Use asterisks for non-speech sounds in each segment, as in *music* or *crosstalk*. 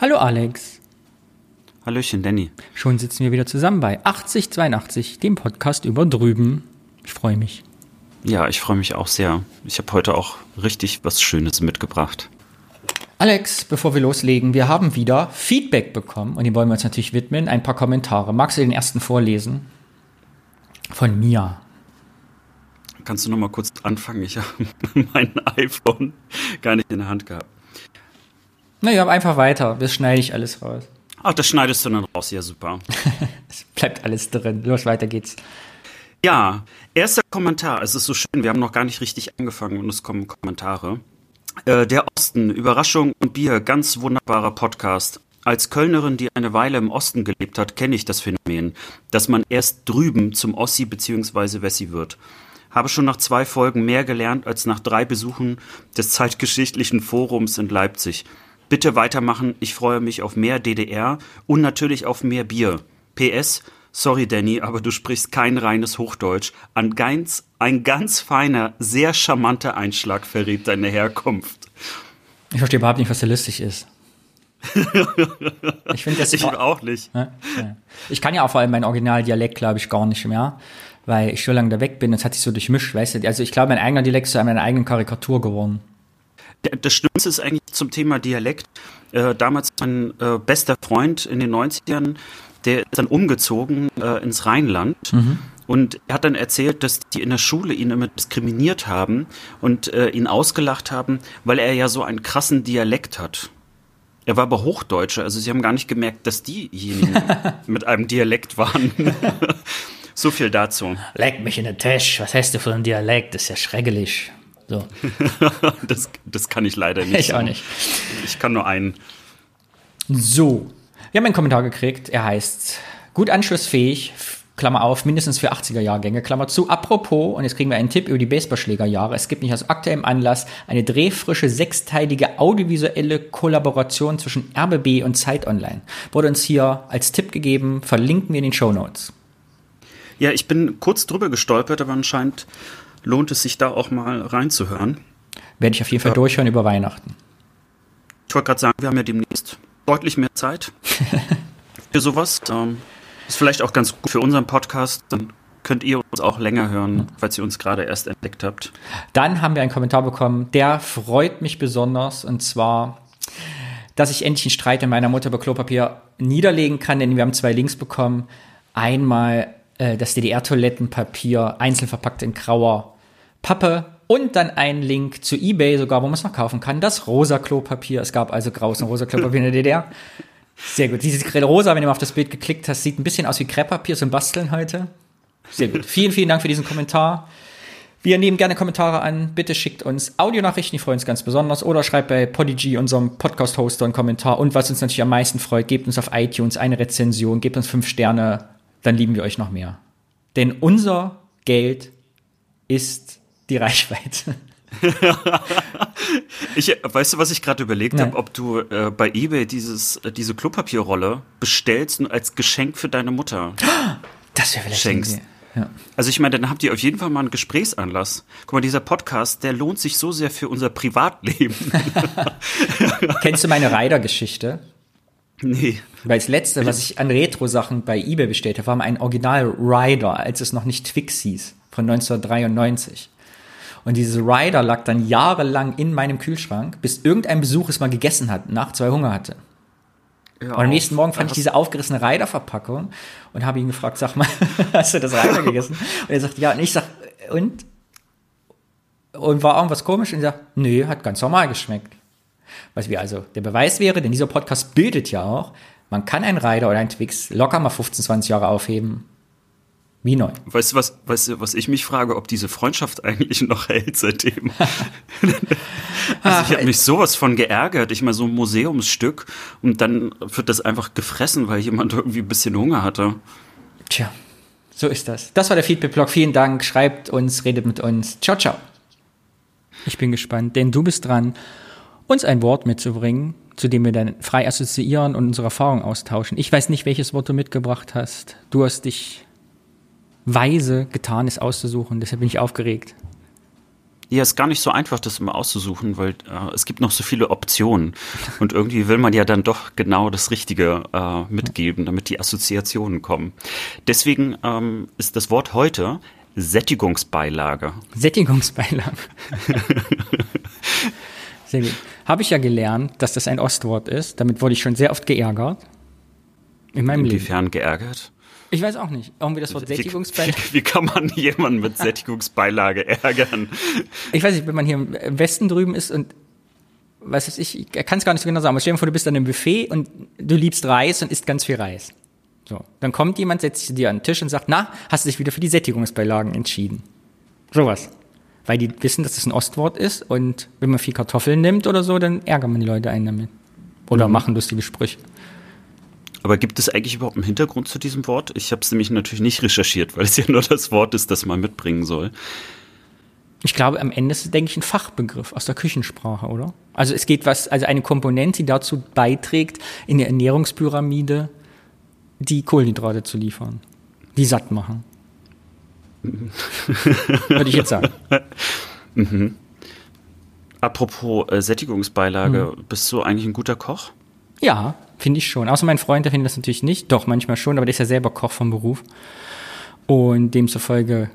Hallo Alex. Hallöchen, Danny. Schon sitzen wir wieder zusammen bei 8082, dem Podcast über drüben. Ich freue mich. Ja, ich freue mich auch sehr. Ich habe heute auch richtig was Schönes mitgebracht. Alex, bevor wir loslegen, wir haben wieder Feedback bekommen und dem wollen wir uns natürlich widmen. Ein paar Kommentare. Magst du den ersten vorlesen? Von Mia. Kannst du noch mal kurz anfangen? Ich habe *laughs* mein iPhone gar nicht in der Hand gehabt. Naja, einfach weiter. Das schneide ich alles raus. Ach, das schneidest du dann raus. Ja, super. *laughs* es bleibt alles drin. Los, weiter geht's. Ja, erster Kommentar. Es ist so schön. Wir haben noch gar nicht richtig angefangen und es kommen Kommentare. Äh, der Osten, Überraschung und Bier, ganz wunderbarer Podcast. Als Kölnerin, die eine Weile im Osten gelebt hat, kenne ich das Phänomen, dass man erst drüben zum Ossi bzw. Wessi wird. Habe schon nach zwei Folgen mehr gelernt als nach drei Besuchen des zeitgeschichtlichen Forums in Leipzig. Bitte weitermachen, ich freue mich auf mehr DDR und natürlich auf mehr Bier. PS, sorry Danny, aber du sprichst kein reines Hochdeutsch. Ein ganz, ein ganz feiner, sehr charmanter Einschlag verrät deine Herkunft. Ich verstehe überhaupt nicht, was da lustig ist. ich finde das *laughs* ich auch nicht. Ich kann ja auch vor allem meinen Originaldialekt, glaube ich, gar nicht mehr, weil ich so lange da weg bin. Das hat sich so durchmischt, weißt du. Also ich glaube, mein eigener Dialekt ist zu einer eigenen Karikatur geworden. Das Schlimmste ist eigentlich zum Thema Dialekt. Äh, damals mein äh, bester Freund in den 90ern, der ist dann umgezogen äh, ins Rheinland. Mhm. Und er hat dann erzählt, dass die in der Schule ihn immer diskriminiert haben und äh, ihn ausgelacht haben, weil er ja so einen krassen Dialekt hat. Er war aber Hochdeutscher, also sie haben gar nicht gemerkt, dass diejenigen *laughs* mit einem Dialekt waren. *laughs* so viel dazu. Leck mich in den Tisch, was hast du für einen Dialekt? Das ist ja schrecklich. So. *laughs* das, das kann ich leider nicht. Ich auch nicht. Ich kann nur einen. So. Wir haben einen Kommentar gekriegt. Er heißt gut anschlussfähig, Klammer auf, mindestens für 80er-Jahrgänge, Klammer zu. Apropos, und jetzt kriegen wir einen Tipp über die Baseballschlägerjahre. Es gibt nicht aus aktuellem Anlass eine drehfrische, sechsteilige audiovisuelle Kollaboration zwischen RBB und Zeit Online. Wurde uns hier als Tipp gegeben, verlinken wir in den Show Notes. Ja, ich bin kurz drüber gestolpert, aber anscheinend lohnt es sich da auch mal reinzuhören. Werde ich auf jeden Fall ja. durchhören über Weihnachten. Ich wollte gerade sagen, wir haben ja demnächst deutlich mehr Zeit *laughs* für sowas. Ähm, ist vielleicht auch ganz gut für unseren Podcast. Dann könnt ihr uns auch länger hören, falls ihr uns gerade erst entdeckt habt. Dann haben wir einen Kommentar bekommen, der freut mich besonders. Und zwar, dass ich endlich einen Streit in meiner Mutter über Klopapier niederlegen kann, denn wir haben zwei Links bekommen. Einmal äh, das DDR-Toilettenpapier, einzeln verpackt in grauer Pappe. Und dann ein Link zu eBay sogar, wo man es noch kaufen kann. Das rosa Klopapier. Es gab also graues und rosa Klopapier in der DDR. Sehr gut. Dieses rosa, wenn du mal auf das Bild geklickt hast, sieht ein bisschen aus wie Krepppapier zum Basteln heute. Sehr gut. vielen, vielen Dank für diesen Kommentar. Wir nehmen gerne Kommentare an. Bitte schickt uns Audionachrichten, die freuen uns ganz besonders. Oder schreibt bei Podigy, unserem Podcast-Hoster, einen Kommentar. Und was uns natürlich am meisten freut, gebt uns auf iTunes eine Rezension, gebt uns fünf Sterne, dann lieben wir euch noch mehr. Denn unser Geld ist die Reichweite. *laughs* ich, weißt du, was ich gerade überlegt habe, ob du äh, bei eBay dieses, äh, diese Klopapierrolle bestellst und als Geschenk für deine Mutter das wäre vielleicht schenkst. Ja. Also ich meine, dann habt ihr auf jeden Fall mal einen Gesprächsanlass. Guck mal, dieser Podcast, der lohnt sich so sehr für unser Privatleben. *laughs* Kennst du meine Rider-Geschichte? Nee. Weil das letzte, was ich an Retro-Sachen bei eBay bestellt habe, war ein Original Rider, als es noch nicht Twix hieß, von 1993. Und diese Rider lag dann jahrelang in meinem Kühlschrank, bis irgendein Besuch es mal gegessen hat, nach zwei Hunger hatte. Ja, und am nächsten Morgen fand ich diese aufgerissene Rider-Verpackung und habe ihn gefragt, sag mal, *laughs* hast du das Rider gegessen? Und er sagt, ja. Und ich sag, und? Und war irgendwas komisch? Und er sagt, nö, hat ganz normal geschmeckt. Was wir also der Beweis wäre, denn dieser Podcast bildet ja auch, man kann einen Rider oder einen Twix locker mal 15, 20 Jahre aufheben. Wie neu. Weißt du, was, weißt du, was ich mich frage, ob diese Freundschaft eigentlich noch hält seitdem? *laughs* also ich habe mich sowas von geärgert. Ich mal so ein Museumsstück und dann wird das einfach gefressen, weil jemand irgendwie ein bisschen Hunger hatte. Tja, so ist das. Das war der Feedback-Blog. Vielen Dank. Schreibt uns, redet mit uns. Ciao, ciao. Ich bin gespannt, denn du bist dran uns ein Wort mitzubringen, zu dem wir dann frei assoziieren und unsere Erfahrungen austauschen. Ich weiß nicht, welches Wort du mitgebracht hast. Du hast dich weise getan, es auszusuchen. Deshalb bin ich aufgeregt. Ja, ist gar nicht so einfach, das immer auszusuchen, weil äh, es gibt noch so viele Optionen. Und irgendwie will man ja dann doch genau das Richtige äh, mitgeben, damit die Assoziationen kommen. Deswegen ähm, ist das Wort heute Sättigungsbeilage. Sättigungsbeilage. *laughs* sehr gut. Habe ich ja gelernt, dass das ein Ostwort ist. Damit wurde ich schon sehr oft geärgert. In meinem Inwiefern Leben. geärgert? Ich weiß auch nicht. Irgendwie das Wort Sättigungsbeilage. Wie, *laughs* wie, kann man jemanden mit *laughs* Sättigungsbeilage ärgern? Ich weiß nicht, wenn man hier im Westen drüben ist und was weiß ich, ich kann es gar nicht so genau sagen, aber stell dir vor, du bist an einem Buffet und du liebst Reis und isst ganz viel Reis. So. Dann kommt jemand, setzt sich dir an den Tisch und sagt, na, hast du dich wieder für die Sättigungsbeilagen entschieden? Sowas. Weil die wissen, dass das ein Ostwort ist und wenn man viel Kartoffeln nimmt oder so, dann ärgert man die Leute einen damit. Oder mhm. machen lustige Sprüche. Aber gibt es eigentlich überhaupt einen Hintergrund zu diesem Wort? Ich habe es nämlich natürlich nicht recherchiert, weil es ja nur das Wort ist, das man mitbringen soll. Ich glaube, am Ende ist es, denke ich, ein Fachbegriff aus der Küchensprache, oder? Also es geht was, also eine Komponente, die dazu beiträgt, in der Ernährungspyramide die Kohlenhydrate zu liefern, die satt machen. Würde ich jetzt sagen. *laughs* Mhm. Apropos äh, Sättigungsbeilage, mhm. bist du eigentlich ein guter Koch? Ja, finde ich schon. Außer mein Freund, der findet das natürlich nicht. Doch, manchmal schon, aber der ist ja selber Koch vom Beruf. Und demzufolge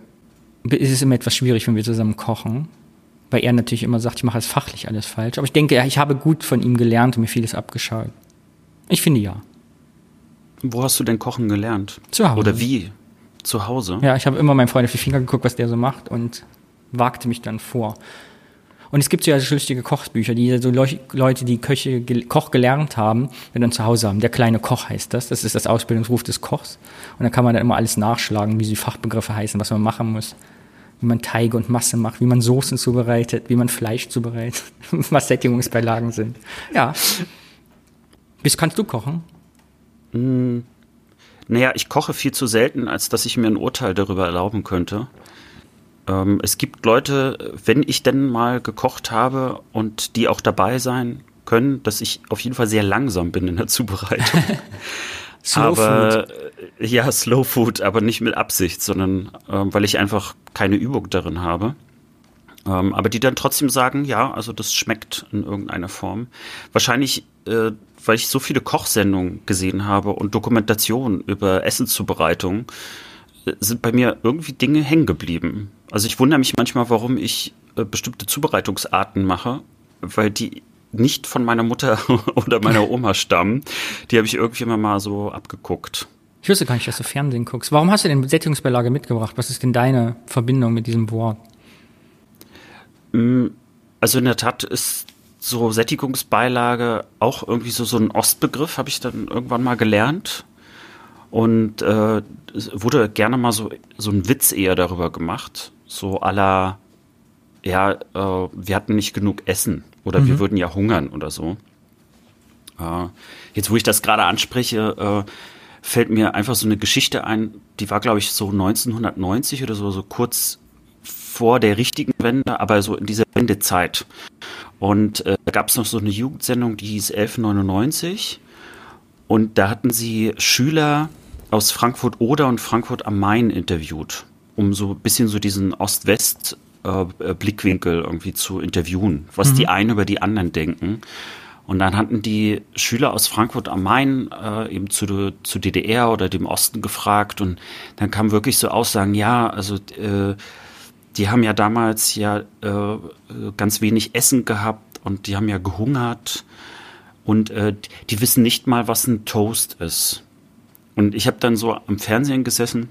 ist es immer etwas schwierig, wenn wir zusammen kochen. Weil er natürlich immer sagt, ich mache es fachlich alles falsch. Aber ich denke, ich habe gut von ihm gelernt und mir vieles abgeschaut. Ich finde ja. Wo hast du denn Kochen gelernt? Zu Hause. Oder wie? Zu Hause? Ja, ich habe immer meinem Freund auf die Finger geguckt, was der so macht und wagte mich dann vor. Und es gibt ja so lustige Kochbücher, die so Leute, die Köche, Koch gelernt haben, wenn dann zu Hause haben. Der kleine Koch heißt das. Das ist das Ausbildungsruf des Kochs. Und da kann man dann immer alles nachschlagen, wie die Fachbegriffe heißen, was man machen muss. Wie man Teige und Masse macht, wie man Soßen zubereitet, wie man Fleisch zubereitet, *laughs* was Sättigungsbeilagen sind. Ja. Bis kannst du kochen? Mm, naja, ich koche viel zu selten, als dass ich mir ein Urteil darüber erlauben könnte. Ähm, es gibt Leute, wenn ich denn mal gekocht habe und die auch dabei sein können, dass ich auf jeden Fall sehr langsam bin in der *laughs* Zubereitung. *laughs* Slow aber, Food. Äh, ja, Slow Food, aber nicht mit Absicht, sondern äh, weil ich einfach keine Übung darin habe. Ähm, aber die dann trotzdem sagen, ja, also das schmeckt in irgendeiner Form. Wahrscheinlich, äh, weil ich so viele Kochsendungen gesehen habe und Dokumentationen über Essenszubereitung, äh, sind bei mir irgendwie Dinge hängen geblieben. Also ich wundere mich manchmal, warum ich äh, bestimmte Zubereitungsarten mache, weil die nicht von meiner Mutter *laughs* oder meiner Oma stammen. Die habe ich irgendwie immer mal so abgeguckt. Ich wüsste gar nicht, dass du Fernsehen guckst. Warum hast du denn Sättigungsbeilage mitgebracht? Was ist denn deine Verbindung mit diesem Wort? Mm, also in der Tat ist so Sättigungsbeilage auch irgendwie so, so ein Ostbegriff, habe ich dann irgendwann mal gelernt. Und äh, es wurde gerne mal so, so ein Witz eher darüber gemacht so aller, ja, äh, wir hatten nicht genug Essen oder mhm. wir würden ja hungern oder so. Äh, jetzt, wo ich das gerade anspreche, äh, fällt mir einfach so eine Geschichte ein, die war, glaube ich, so 1990 oder so, so kurz vor der richtigen Wende, aber so in dieser Wendezeit. Und äh, da gab es noch so eine Jugendsendung, die hieß 1199. Und da hatten sie Schüler aus Frankfurt Oder und Frankfurt am Main interviewt um so ein bisschen so diesen Ost-West-Blickwinkel äh, irgendwie zu interviewen, was mhm. die einen über die anderen denken. Und dann hatten die Schüler aus Frankfurt am Main äh, eben zu, zu DDR oder dem Osten gefragt und dann kamen wirklich so Aussagen, ja, also äh, die haben ja damals ja äh, ganz wenig Essen gehabt und die haben ja gehungert und äh, die wissen nicht mal, was ein Toast ist. Und ich habe dann so am Fernsehen gesessen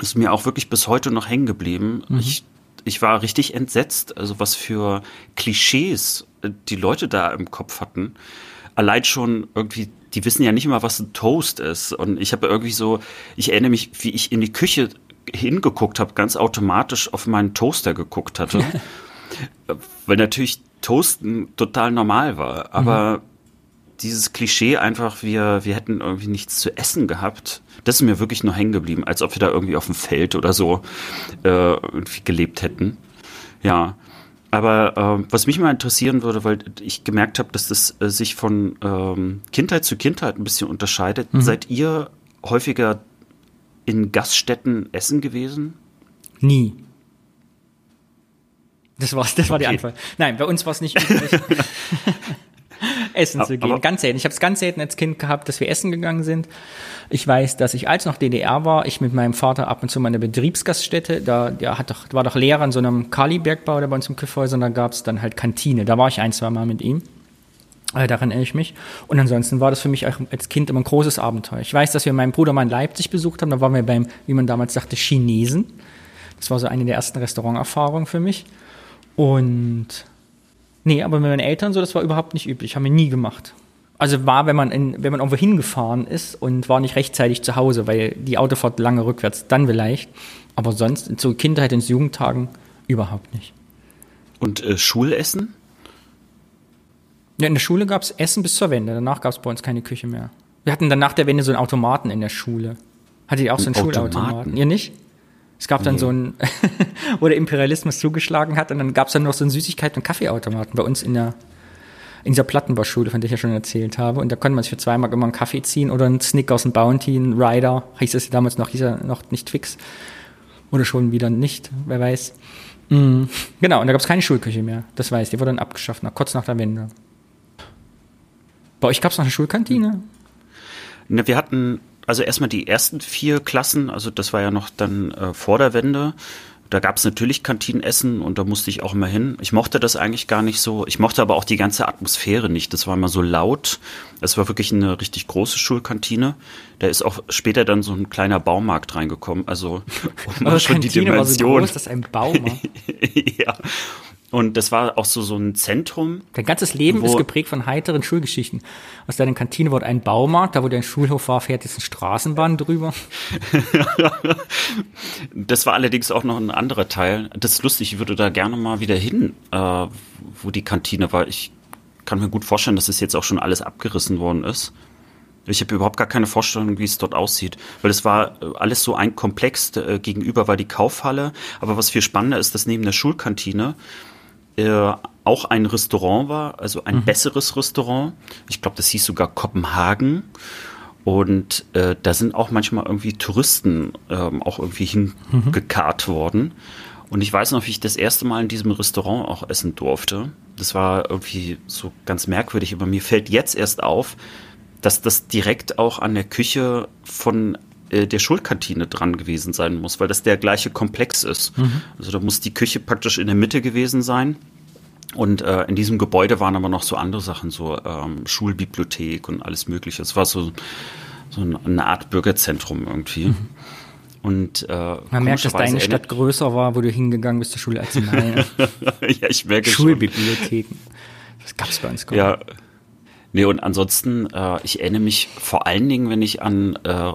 ist mir auch wirklich bis heute noch hängen geblieben. Mhm. Ich, ich war richtig entsetzt, also was für Klischees äh, die Leute da im Kopf hatten. Allein schon irgendwie, die wissen ja nicht mal, was ein Toast ist. Und ich habe irgendwie so, ich erinnere mich, wie ich in die Küche hingeguckt habe, ganz automatisch auf meinen Toaster geguckt hatte. Weil natürlich Toasten total normal war. Aber mhm dieses Klischee einfach, wir, wir hätten irgendwie nichts zu essen gehabt, das ist mir wirklich nur hängen geblieben, als ob wir da irgendwie auf dem Feld oder so äh, irgendwie gelebt hätten. Ja. Aber äh, was mich mal interessieren würde, weil ich gemerkt habe, dass das äh, sich von ähm, Kindheit zu Kindheit ein bisschen unterscheidet. Mhm. Seid ihr häufiger in Gaststätten essen gewesen? Nie. Das war, das war die Antwort. Nein, bei uns war es nicht üblich, *laughs* essen zu gehen. Aber- ganz selten. Ich habe es ganz selten als Kind gehabt, dass wir essen gegangen sind. Ich weiß, dass ich, als noch DDR war, ich mit meinem Vater ab und zu mal in der Betriebsgaststätte, da der hat doch, war doch Lehrer in so einem Kalibergbau, der bei uns im Küffhäuser, und da gab es dann halt Kantine. Da war ich ein, zwei Mal mit ihm. Äh, daran erinnere ich mich. Und ansonsten war das für mich als Kind immer ein großes Abenteuer. Ich weiß, dass wir meinen Bruder mal in Leipzig besucht haben. Da waren wir beim, wie man damals sagte, Chinesen. Das war so eine der ersten Restauranterfahrungen für mich. Und nee, aber mit meinen Eltern so, das war überhaupt nicht üblich. Haben wir nie gemacht. Also war, wenn man, in, wenn man irgendwo hingefahren ist und war nicht rechtzeitig zu Hause, weil die Autofahrt lange rückwärts, dann vielleicht. Aber sonst, zur Kindheit und Jugendtagen überhaupt nicht. Und äh, Schulessen? Ja, in der Schule gab es Essen bis zur Wende. Danach gab es bei uns keine Küche mehr. Wir hatten dann nach der Wende so einen Automaten in der Schule. Hattet ihr auch so einen Einen Schulautomaten? Automaten? Ihr nicht? Es gab dann Nee. so einen, *laughs* wo der Imperialismus zugeschlagen hat und dann gab es dann noch so einen Süßigkeiten- und Kaffeeautomaten bei uns in der in dieser Plattenbauschule, von der ich ja schon erzählt habe. Und da konnte man sich für zwei Mark immer einen Kaffee ziehen oder einen Snickers, einen Bounty, einen Rider, hieß es damals noch, hieß er noch nicht Twix. Oder schon wieder nicht, wer weiß. Mm, Genau, und da gab es keine Schulküche mehr. Das weiß ich, die wurde dann abgeschafft, nach, kurz nach der Wende. Bei euch gab es noch eine Schulkantine? Ne, wir hatten also erstmal die ersten vier Klassen, also das war ja noch dann äh, vor der Wende. Da gab es natürlich Kantinenessen und da musste ich auch immer hin. Ich mochte das eigentlich gar nicht so. Ich mochte aber auch die ganze Atmosphäre nicht. Das war immer so laut. Es war wirklich eine richtig große Schulkantine. Da ist auch später dann so ein kleiner Baumarkt reingekommen. Also *laughs* Eure schon die Kantine war so Dimension. groß, dass ein Baumarkt. *laughs* ja. Und das war auch so, so ein Zentrum. Dein ganzes Leben ist geprägt von heiteren Schulgeschichten. Aus deiner Kantine wurde ein Baumarkt, da wo dein Schulhof war, fährt jetzt eine Straßenbahn drüber. *laughs* Das war allerdings auch noch ein anderer Teil. Das ist lustig, ich würde da gerne mal wieder hin, äh, wo die Kantine war. Ich kann mir gut vorstellen, dass es jetzt auch schon alles abgerissen worden ist. Ich habe überhaupt gar keine Vorstellung, wie es dort aussieht, weil es war äh, alles so ein Komplex. Äh, gegenüber war die Kaufhalle, aber was viel spannender ist, dass neben der Schulkantine äh, auch ein Restaurant war, also ein besseres Restaurant. Ich glaube, das hieß sogar Kopenhagen. Und äh, da sind auch manchmal irgendwie Touristen ähm, auch irgendwie hingekarrt worden. Und ich weiß noch, wie ich das erste Mal in diesem Restaurant auch essen durfte. Das war irgendwie so ganz merkwürdig, aber mir fällt jetzt erst auf, dass das direkt auch an der Küche von der Schulkantine dran gewesen sein muss, weil das der gleiche Komplex ist. Also da muss die Küche praktisch in der Mitte gewesen sein. Und äh, in diesem Gebäude waren aber noch so andere Sachen, so ähm, Schulbibliothek und alles Mögliche. Es war so, so ein- eine Art Bürgerzentrum irgendwie. Und äh, Man merkt, dass deine Stadt größer war, wo du hingegangen bist zur Schule als *laughs* meine. erinnert- ja, ich merke schon. Schulbibliotheken. Das gab's bei uns gar Ja. Nee, und ansonsten, äh, ich erinnere mich vor allen Dingen, wenn ich an äh,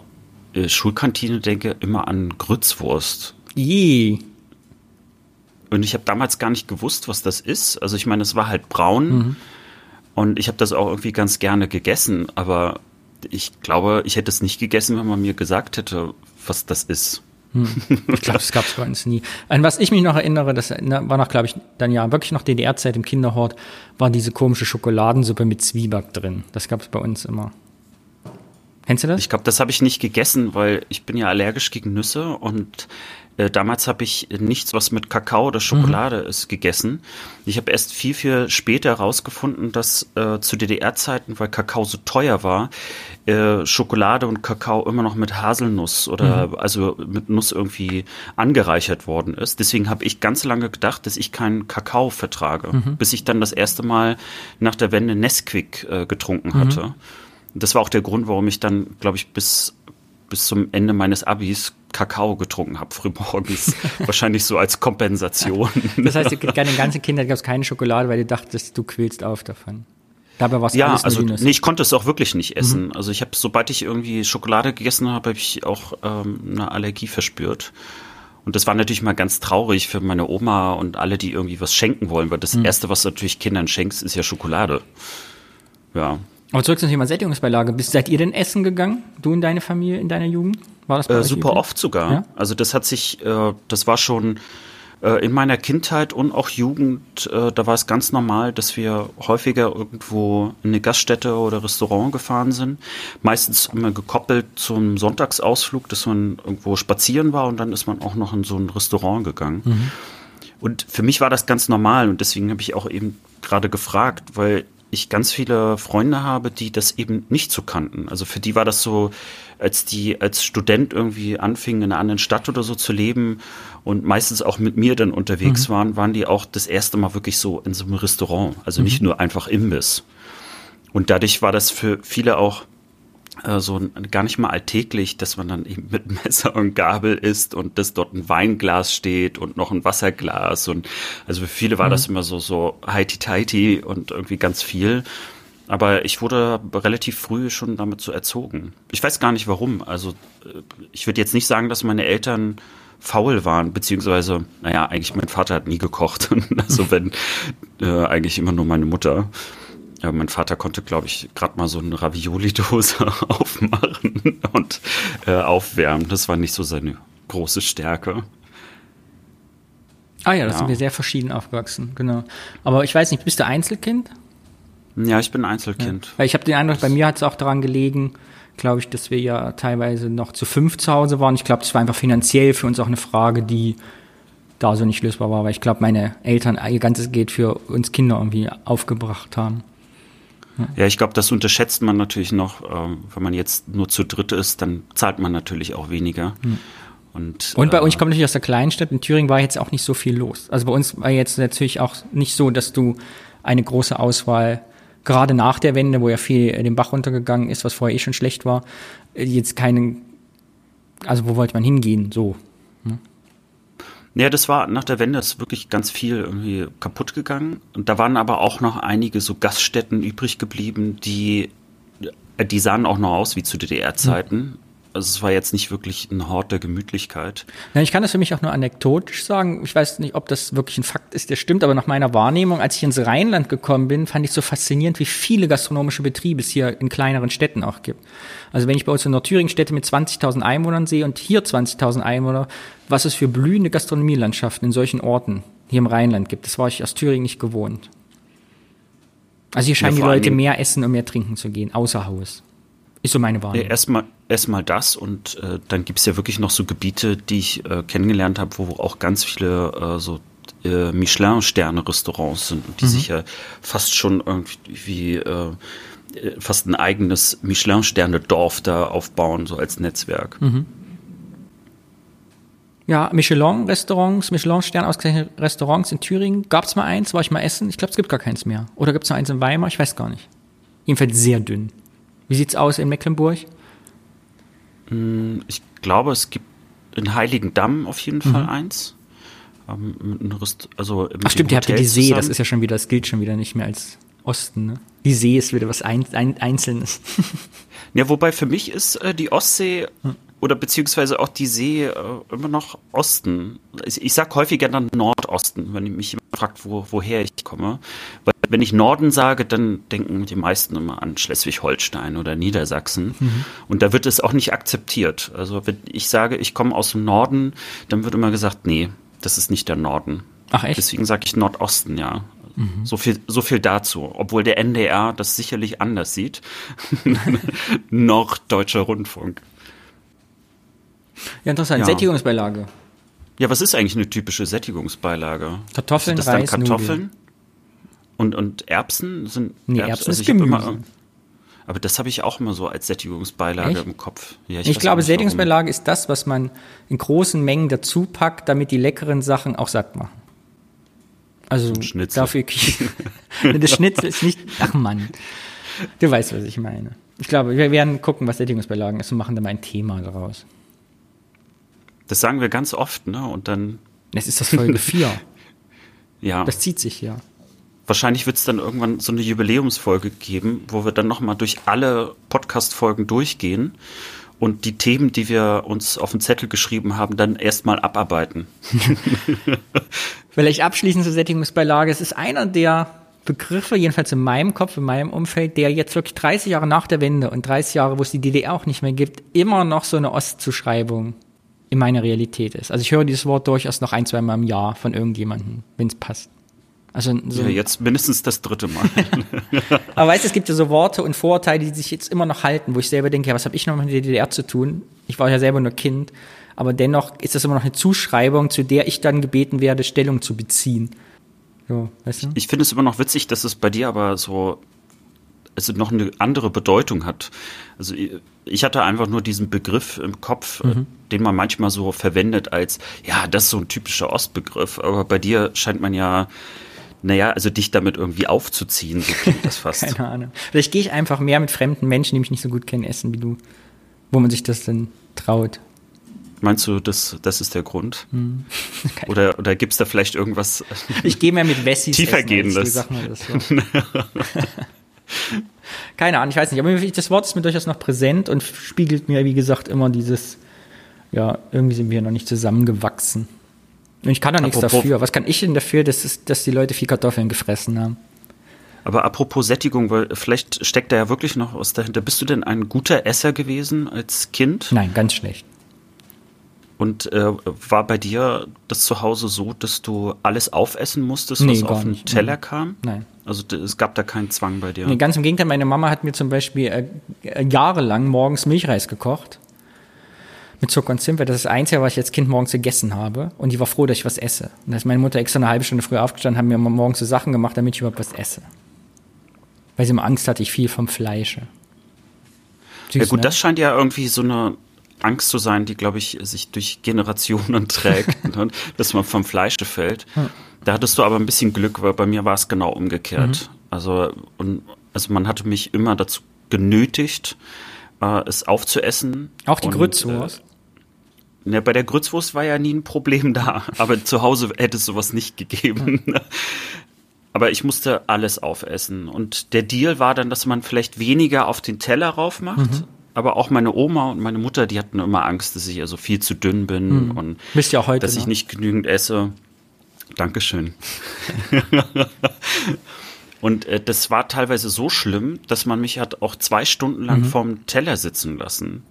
äh, Schulkantine denke, immer an Grützwurst. Je. Und ich habe damals gar nicht gewusst, was das ist. Also ich meine, es war halt braun und ich habe das auch irgendwie ganz gerne gegessen, aber ich glaube, ich hätte es nicht gegessen, wenn man mir gesagt hätte, was das ist. Ich glaube, das gab's bei uns nie. An was ich mich noch erinnere, das war noch, glaube ich, dann ja wirklich noch DDR-Zeit im Kinderhort, war diese komische Schokoladensuppe mit Zwieback drin. Das gab's bei uns immer. Kennst du das? Ich glaube, das habe ich nicht gegessen, weil ich bin ja allergisch gegen Nüsse und äh, damals habe ich nichts, was mit Kakao oder Schokolade ist, gegessen. Ich habe erst viel, viel später herausgefunden, dass äh, zu DDR-Zeiten, weil Kakao so teuer war, äh, Schokolade und Kakao immer noch mit Haselnuss oder also mit Nuss irgendwie angereichert worden ist. Deswegen habe ich ganz lange gedacht, dass ich keinen Kakao vertrage, bis ich dann das erste Mal nach der Wende Nesquik äh, getrunken hatte. Das war auch der Grund, warum ich dann, glaube ich, bis, bis zum Ende meines Abis Kakao getrunken habe, frühmorgens. *laughs* Wahrscheinlich so als Kompensation. *laughs* Das heißt, deine ganze Kindheit gab's keine Schokolade, weil du dachtest, du quälst auf davon. Dabei war's ja, alles nur also nee, ich konnte es auch wirklich nicht essen. Also ich habe, sobald ich irgendwie Schokolade gegessen habe, habe ich auch ähm, eine Allergie verspürt. Und das war natürlich mal ganz traurig für meine Oma und alle, die irgendwie was schenken wollen, weil das Erste, was du natürlich Kindern schenkst, ist ja Schokolade. Ja. Aber zurück zum Thema Sättigungsbeilage. Bist, seid ihr denn essen gegangen? Du und deine Familie in deiner Jugend? War das bei Äh, super üblich? oft sogar. Ja? Also das hat sich, äh, das war schon äh, in meiner Kindheit und auch Jugend, äh, da war es ganz normal, dass wir häufiger irgendwo in eine Gaststätte oder Restaurant gefahren sind. Meistens immer gekoppelt zum Sonntagsausflug, dass man irgendwo spazieren war und dann ist man auch noch in so ein Restaurant gegangen. Und für mich war das ganz normal und deswegen habe ich auch eben gerade gefragt, weil ich ganz viele Freunde habe, die das eben nicht so kannten. Also für die war das so, als die als Student irgendwie anfingen, in einer anderen Stadt oder so zu leben und meistens auch mit mir dann unterwegs mhm. waren, waren die auch das erste Mal wirklich so in so einem Restaurant. Also mhm. nicht nur einfach Imbiss. Und dadurch war das für viele auch so gar nicht mal alltäglich, dass man dann eben mit *laughs* Messer und Gabel isst und dass dort ein Weinglas steht und noch ein Wasserglas und also für viele war mhm. das immer so so heiti tighty und irgendwie ganz viel. Aber ich wurde relativ früh schon damit so erzogen. Ich weiß gar nicht warum. Also äh, ich würde jetzt nicht sagen, dass meine Eltern faul waren, beziehungsweise, naja, eigentlich mein Vater hat nie gekocht. *laughs* also wenn, äh, eigentlich immer nur meine Mutter. Ja, mein Vater konnte, glaube ich, gerade mal so eine Ravioli-Dose *laughs* aufmachen und äh, aufwärmen. Das war nicht so seine große Stärke. Ah ja, da ja. sind wir sehr verschieden aufgewachsen, genau. Aber ich weiß nicht, bist du Einzelkind? Ja, ich bin Einzelkind. Ja. Weil ich habe den Eindruck, bei mir hat es auch daran gelegen, glaube ich, dass wir ja teilweise noch zu fünf zu Hause waren. Ich glaube, das war einfach finanziell für uns auch eine Frage, die da so nicht lösbar war, weil ich glaube, meine Eltern ihr ganzes Geld für uns Kinder irgendwie aufgebracht haben. Ja, ich glaube, das unterschätzt man natürlich noch. Ähm, wenn man jetzt nur zu dritt ist, dann zahlt man natürlich auch weniger. Mhm. Und, und bei äh, uns, ich komme natürlich aus der Kleinstadt, in Thüringen war jetzt auch nicht so viel los. Also bei uns war jetzt natürlich auch nicht so, dass du eine große Auswahl, gerade nach der Wende, wo ja viel den Bach runtergegangen ist, was vorher eh schon schlecht war, jetzt keinen, also wo wollte man hingehen, so. Ja, das war nach der Wende ist wirklich ganz viel irgendwie kaputt gegangen. Und da waren aber auch noch einige so Gaststätten übrig geblieben, die, die sahen auch noch aus wie zu DDR-Zeiten. Also es war jetzt nicht wirklich ein Hort der Gemütlichkeit. Ja, ich kann das für mich auch nur anekdotisch sagen. Ich weiß nicht, ob das wirklich ein Fakt ist, der stimmt, aber nach meiner Wahrnehmung, als ich ins Rheinland gekommen bin, fand ich so faszinierend, wie viele gastronomische Betriebe es hier in kleineren Städten auch gibt. Also wenn ich bei uns in Nordthüringen Städte mit 20.000 Einwohnern sehe und hier 20.000 Einwohner, was es für blühende Gastronomielandschaften in solchen Orten hier im Rheinland gibt, das war ich aus Thüringen nicht gewohnt. Also hier scheinen ja, die Leute mehr essen und mehr trinken zu gehen, außer Haus. Ist so meine Wahrnehmung. Ja, erstmal erstmal das und äh, dann gibt es ja wirklich noch so Gebiete, die ich äh, kennengelernt habe, wo auch ganz viele äh, so äh, Michelin-Sterne-Restaurants sind, die mhm. sich ja fast schon irgendwie äh, fast ein eigenes Michelin-Sterne-Dorf da aufbauen, so als Netzwerk. Mhm. Ja, Michelin-Restaurants, Michelin-Stern ausgezeichnete Restaurants in Thüringen. Gab es mal eins, war ich mal essen? Ich glaube, es gibt gar keins mehr. Oder gibt es noch eins in Weimar? Ich weiß gar nicht. Jedenfalls sehr dünn. Wie sieht's aus in Mecklenburg? Hm, ich glaube, es gibt in Heiligendamm auf jeden Fall mhm. eins. Ähm, also Ach stimmt, ihr habt ja die See, das ist ja schon wieder, das gilt schon wieder nicht mehr als Osten. Ne? Die See ist wieder was ein, ein, Einzelnes. ja, wobei für mich ist äh, die Ostsee hm. Oder beziehungsweise auch die See äh, immer noch Osten. Ich, ich sag häufiger dann Nordosten, wenn ich mich fragt, wo, woher ich komme. Weil wenn ich Norden sage, dann denken die meisten immer an Schleswig-Holstein oder Niedersachsen. Mhm. Und da wird es auch nicht akzeptiert. Also wenn ich sage, ich komme aus dem Norden, dann wird immer gesagt, nee, das ist nicht der Norden. Ach echt? Deswegen sage ich Nordosten, ja. Mhm. So, viel, so viel dazu. Obwohl der NDR das sicherlich anders sieht. *laughs* Norddeutscher Rundfunk. Ja, interessant. Ja. Sättigungsbeilage. Ja, was ist eigentlich eine typische Sättigungsbeilage? Kartoffeln, sind das Reis, dann Kartoffeln und, und Erbsen sind. Nee, Erbsen, Erbsen also ist Gemüse. Immer, aber das habe ich auch immer so als Sättigungsbeilage Echt? im Kopf. Ja, ich, ich glaube, Sättigungsbeilage ist das, was man in großen Mengen dazu packt, damit die leckeren Sachen auch satt machen. Also Schnitzel. dafür das *laughs* Schnitzel ist nicht. Ach Mann. Du weißt, was ich meine. Ich glaube, wir werden gucken, was Sättigungsbeilagen ist und machen da mal ein Thema daraus. Das sagen wir ganz oft, ne? Und dann. Es ist das Folge 4. *laughs* ja. Das zieht sich ja. Wahrscheinlich wird es dann irgendwann so eine Jubiläumsfolge geben, wo wir dann nochmal durch alle Podcast-Folgen durchgehen und die Themen, die wir uns auf den Zettel geschrieben haben, dann erstmal abarbeiten. *laughs* Vielleicht abschließend zur Sättigungsbeilage. Es ist einer der Begriffe, jedenfalls in meinem Kopf, in meinem Umfeld, der jetzt wirklich 30 Jahre nach der Wende und 30 Jahre, wo es die DDR auch nicht mehr gibt, immer noch so eine Ostzuschreibung in meiner Realität ist. Also ich höre dieses Wort durchaus noch ein, zwei Mal im Jahr von irgendjemandem, wenn es passt. Also so ja, jetzt mindestens das dritte Mal. *laughs* Aber weißt du, es gibt ja so Worte und Vorurteile, die sich jetzt immer noch halten, wo ich selber denke, ja, was habe ich noch mit der DDR zu tun? Ich war ja selber nur Kind. Aber dennoch ist das immer noch eine Zuschreibung, zu der ich dann gebeten werde, Stellung zu beziehen. So, weißt du? Ich finde es immer noch witzig, dass es bei dir aber so also noch eine andere Bedeutung hat. Also ich hatte einfach nur diesen Begriff im Kopf, äh, mhm. den man manchmal so verwendet als, ja, das ist so ein typischer Ostbegriff. Aber bei dir scheint man ja naja, also dich damit irgendwie aufzuziehen, so klingt das *laughs* fast. Keine Ahnung. Vielleicht gehe ich einfach mehr mit fremden Menschen, die mich nicht so gut kennen, essen wie du. Wo man sich das dann traut. Meinst du, das, das ist der Grund? Hm. *laughs* Oder, oder gibt es da vielleicht irgendwas Ich gehe mehr mit Wessis tiefergehendes? So. *laughs* Keine Ahnung, ich weiß nicht. Aber das Wort ist mir durchaus noch präsent und spiegelt mir, wie gesagt, immer dieses, ja, irgendwie sind wir noch nicht zusammengewachsen. Und ich kann da nichts dafür. Was kann ich denn dafür, dass, es, dass die Leute viel Kartoffeln gefressen haben? Aber apropos Sättigung, weil vielleicht steckt da ja wirklich noch was dahinter. Bist du denn ein guter Esser gewesen als Kind? Nein, ganz schlecht. Und äh, war bei dir das zu Hause so, dass du alles aufessen musstest, nee, was auf den. Teller Nein. kam? Nein. Also es gab da keinen Zwang bei dir? Nee, ganz im Gegenteil. Meine Mama hat mir zum Beispiel äh, äh jahrelang morgens Milchreis gekocht mit Zucker und Zimt, weil das ist das Einzige, was ich als Kind morgens gegessen habe. Und die war froh, dass ich was esse. Und da ist meine Mutter extra eine halbe Stunde früher aufgestanden, haben mir morgens so Sachen gemacht, damit ich überhaupt was esse. Weil sie immer Angst hatte, ich viel vom Fleische. Süß, ja gut, ne? das scheint ja irgendwie so eine Angst zu sein, die, glaube ich, sich durch Generationen *laughs* trägt, *laughs* ne? dass man vom Fleische fällt. Hm. Da hattest du aber ein bisschen Glück, weil bei mir war es genau umgekehrt. Mhm. Also, und, also man hatte mich immer dazu genötigt, äh, es aufzuessen. Auch die Grützwurst? Äh, Ne, bei der Grützwurst war ja nie ein Problem da, *laughs* aber zu Hause hätte es sowas nicht gegeben. aber ich musste alles aufessen. Und der Deal war dann, dass man vielleicht weniger auf den Teller rauf macht. Mhm. Aber auch meine Oma und meine Mutter, die hatten immer Angst, dass ich also viel zu dünn bin mhm. und Bist ja heute dass ich nicht genügend esse. Dankeschön. *laughs* und äh, das war teilweise so schlimm, dass man mich hat auch zwei Stunden lang mhm. vorm Teller sitzen lassen.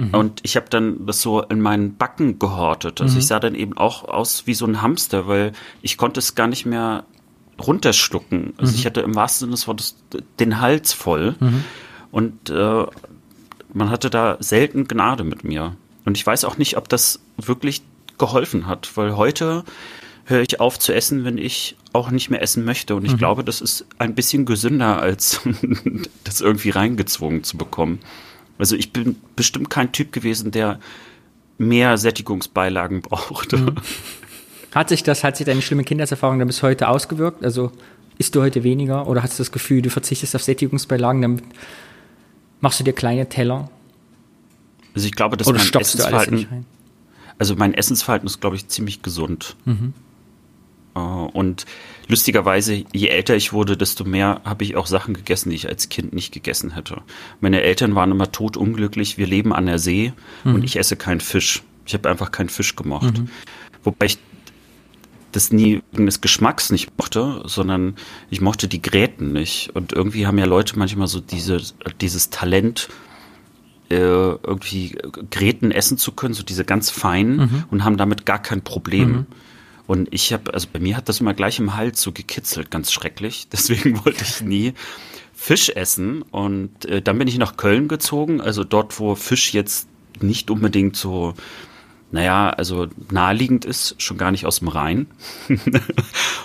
Mhm. Und ich habe dann das so in meinen Backen gehortet. Also mhm. ich sah dann eben auch aus wie so ein Hamster, weil ich konnte es gar nicht mehr runterschlucken. Also mhm. ich hatte im wahrsten Sinne des Wortes den Hals voll. Mhm. Und äh, man hatte da selten Gnade mit mir. Und ich weiß auch nicht, ob das wirklich geholfen hat, weil heute höre ich auf zu essen, wenn ich auch nicht mehr essen möchte. Und ich mhm. glaube, das ist ein bisschen gesünder, als *laughs* das irgendwie reingezwungen zu bekommen. Also ich bin bestimmt kein Typ gewesen, der mehr Sättigungsbeilagen *laughs* brauchte. Mhm. Hat sich das, hat sich deine schlimme Kindheitserfahrung dann bis heute ausgewirkt? Also isst du heute weniger oder hast du das Gefühl, du verzichtest auf Sättigungsbeilagen, damit machst du dir kleine Teller? Also ich glaube, dass oder mein Essensverhalten, also mein Essensverhalten ist, glaube ich, ziemlich gesund. Mhm. Äh, und lustigerweise, je älter ich wurde, desto mehr habe ich auch Sachen gegessen, die ich als Kind nicht gegessen hätte. Meine Eltern waren immer totunglücklich. Wir leben an der See mhm. und ich esse keinen Fisch. Ich habe einfach keinen Fisch gemocht. Mhm. Wobei ich das nie wegen des Geschmacks nicht mochte, sondern ich mochte die Gräten nicht. Und irgendwie haben ja Leute manchmal so diese, dieses Talent, äh, irgendwie Gräten essen zu können, so diese ganz feinen mhm. und haben damit gar kein Problem. Mhm. Und ich habe, also bei mir hat das immer gleich im Hals so gekitzelt, ganz schrecklich. *laughs* Deswegen wollte ich nie Fisch essen. Und äh, dann bin ich nach Köln gezogen, also dort, wo Fisch jetzt nicht unbedingt so, naja, also naheliegend ist, schon gar nicht aus dem Rhein. *laughs*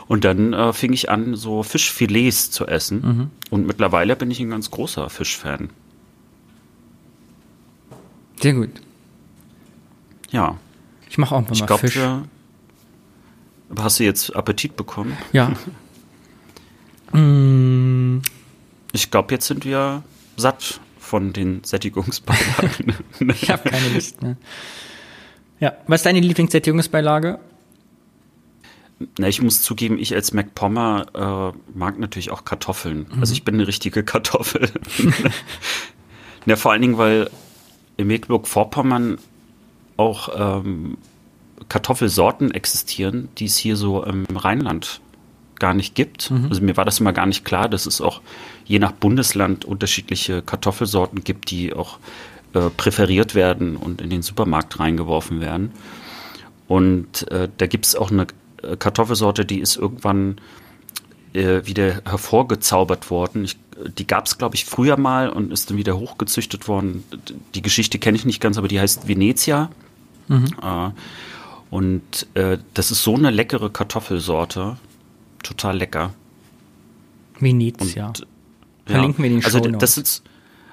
und dann äh, fing ich an, so Fischfilets zu essen. Mhm. Und mittlerweile bin ich ein ganz großer Fischfan. Sehr gut. Ja. Ich mache auch mal, ich glaub, Fisch. Wir, Hast du jetzt Appetit bekommen? Ja. *laughs* mm. Ich glaube, jetzt sind wir satt von den Sättigungsbeilagen. *laughs* ich habe keine Lust mehr. Ja, was ist deine Lieblingssättigungsbeilage? Na, ich muss zugeben, ich als MacPommer äh, mag natürlich auch Kartoffeln. Mhm. Also ich bin eine richtige Kartoffel. *laughs* ja, vor allen Dingen, weil in Mecklenburg-Vorpommern auch ähm, Kartoffelsorten existieren, die es hier so im Rheinland gar nicht gibt. Mhm. Also mir war das immer gar nicht klar, dass es auch je nach Bundesland unterschiedliche Kartoffelsorten gibt, die auch äh, präferiert werden und in den Supermarkt reingeworfen werden. Und äh, da gibt es auch eine äh, Kartoffelsorte, die ist irgendwann äh, wieder hervorgezaubert worden. Ich, die gab es, glaube ich, früher mal und ist dann wieder hochgezüchtet worden. Die Geschichte kenne ich nicht ganz, aber die heißt Venezia. Mhm. Äh, und das ist so eine leckere Kartoffelsorte. Total lecker. Venezia. Und, Verlinken wir den also, das sind,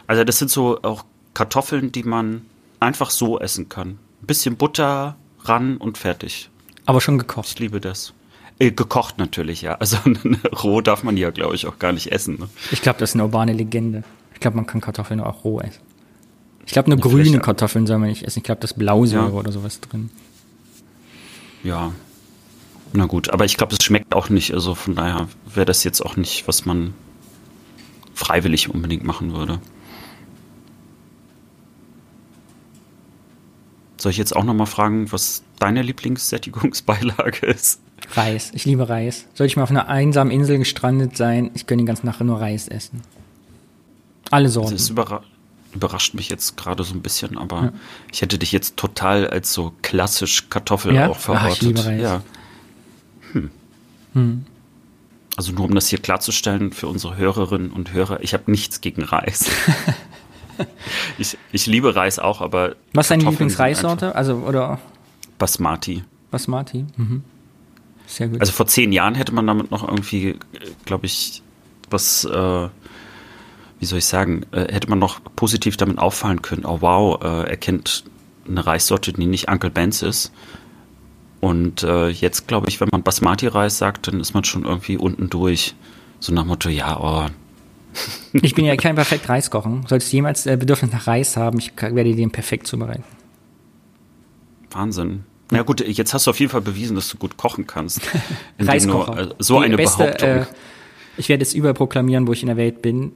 also das sind so auch Kartoffeln, die man einfach so essen kann. Ein bisschen Butter ran und fertig. Aber schon gekocht. Ich liebe das. Äh, gekocht natürlich, ja. Also *laughs* roh darf man ja, glaube ich, auch gar nicht essen. Ne? Ich glaube, das ist eine urbane Legende. Ich glaube, man kann Kartoffeln auch roh essen. Ich glaube, nur ja, grüne Kartoffeln soll man nicht essen. Ich glaube, das Blausäure ja. oder sowas drin. Ja. Na gut, aber ich glaube, es schmeckt auch nicht. Also von daher wäre das jetzt auch nicht, was man freiwillig unbedingt machen würde. Soll ich jetzt auch nochmal fragen, was deine Lieblingssättigungsbeilage ist? Reis. Ich liebe Reis. Soll ich mal auf einer einsamen Insel gestrandet sein, ich könnte die ganze Nacht nur Reis essen. Alle Sorten. Das überra überrascht mich jetzt gerade so ein bisschen, aber ja. ich hätte dich jetzt total als so klassisch Kartoffel ja? auch verortet. Ach, ich liebe Reis. Ja. Hm. Hm. Also nur um das hier klarzustellen für unsere Hörerinnen und Hörer, ich habe nichts gegen Reis. *laughs* *laughs* ich, ich liebe Reis auch, aber. Was ist deine Lieblingsreissorte? Also, oder? Basmati. Basmati. Mhm. Sehr gut. Also vor zehn Jahren hätte man damit noch irgendwie, glaube ich, was, äh, wie soll ich sagen, äh, hätte man noch positiv damit auffallen können. Oh wow, äh, er kennt eine Reissorte, die nicht Uncle Ben's ist. Und äh, jetzt glaube ich, wenn man Basmati-Reis sagt, dann ist man schon irgendwie unten durch. So nach Motto, ja, oh, *laughs* ich bin ja kein perfekt Reis kochen. Solltest du jemals äh, Bedürfnis nach Reis haben, ich werde den perfekt zubereiten. Wahnsinn. Na ja, gut, jetzt hast du auf jeden Fall bewiesen, dass du gut kochen kannst. *laughs* Reiskocher. Nur, äh, so Die eine beste, Behauptung. Äh, ich werde es überall proklamieren, wo ich in der Welt bin.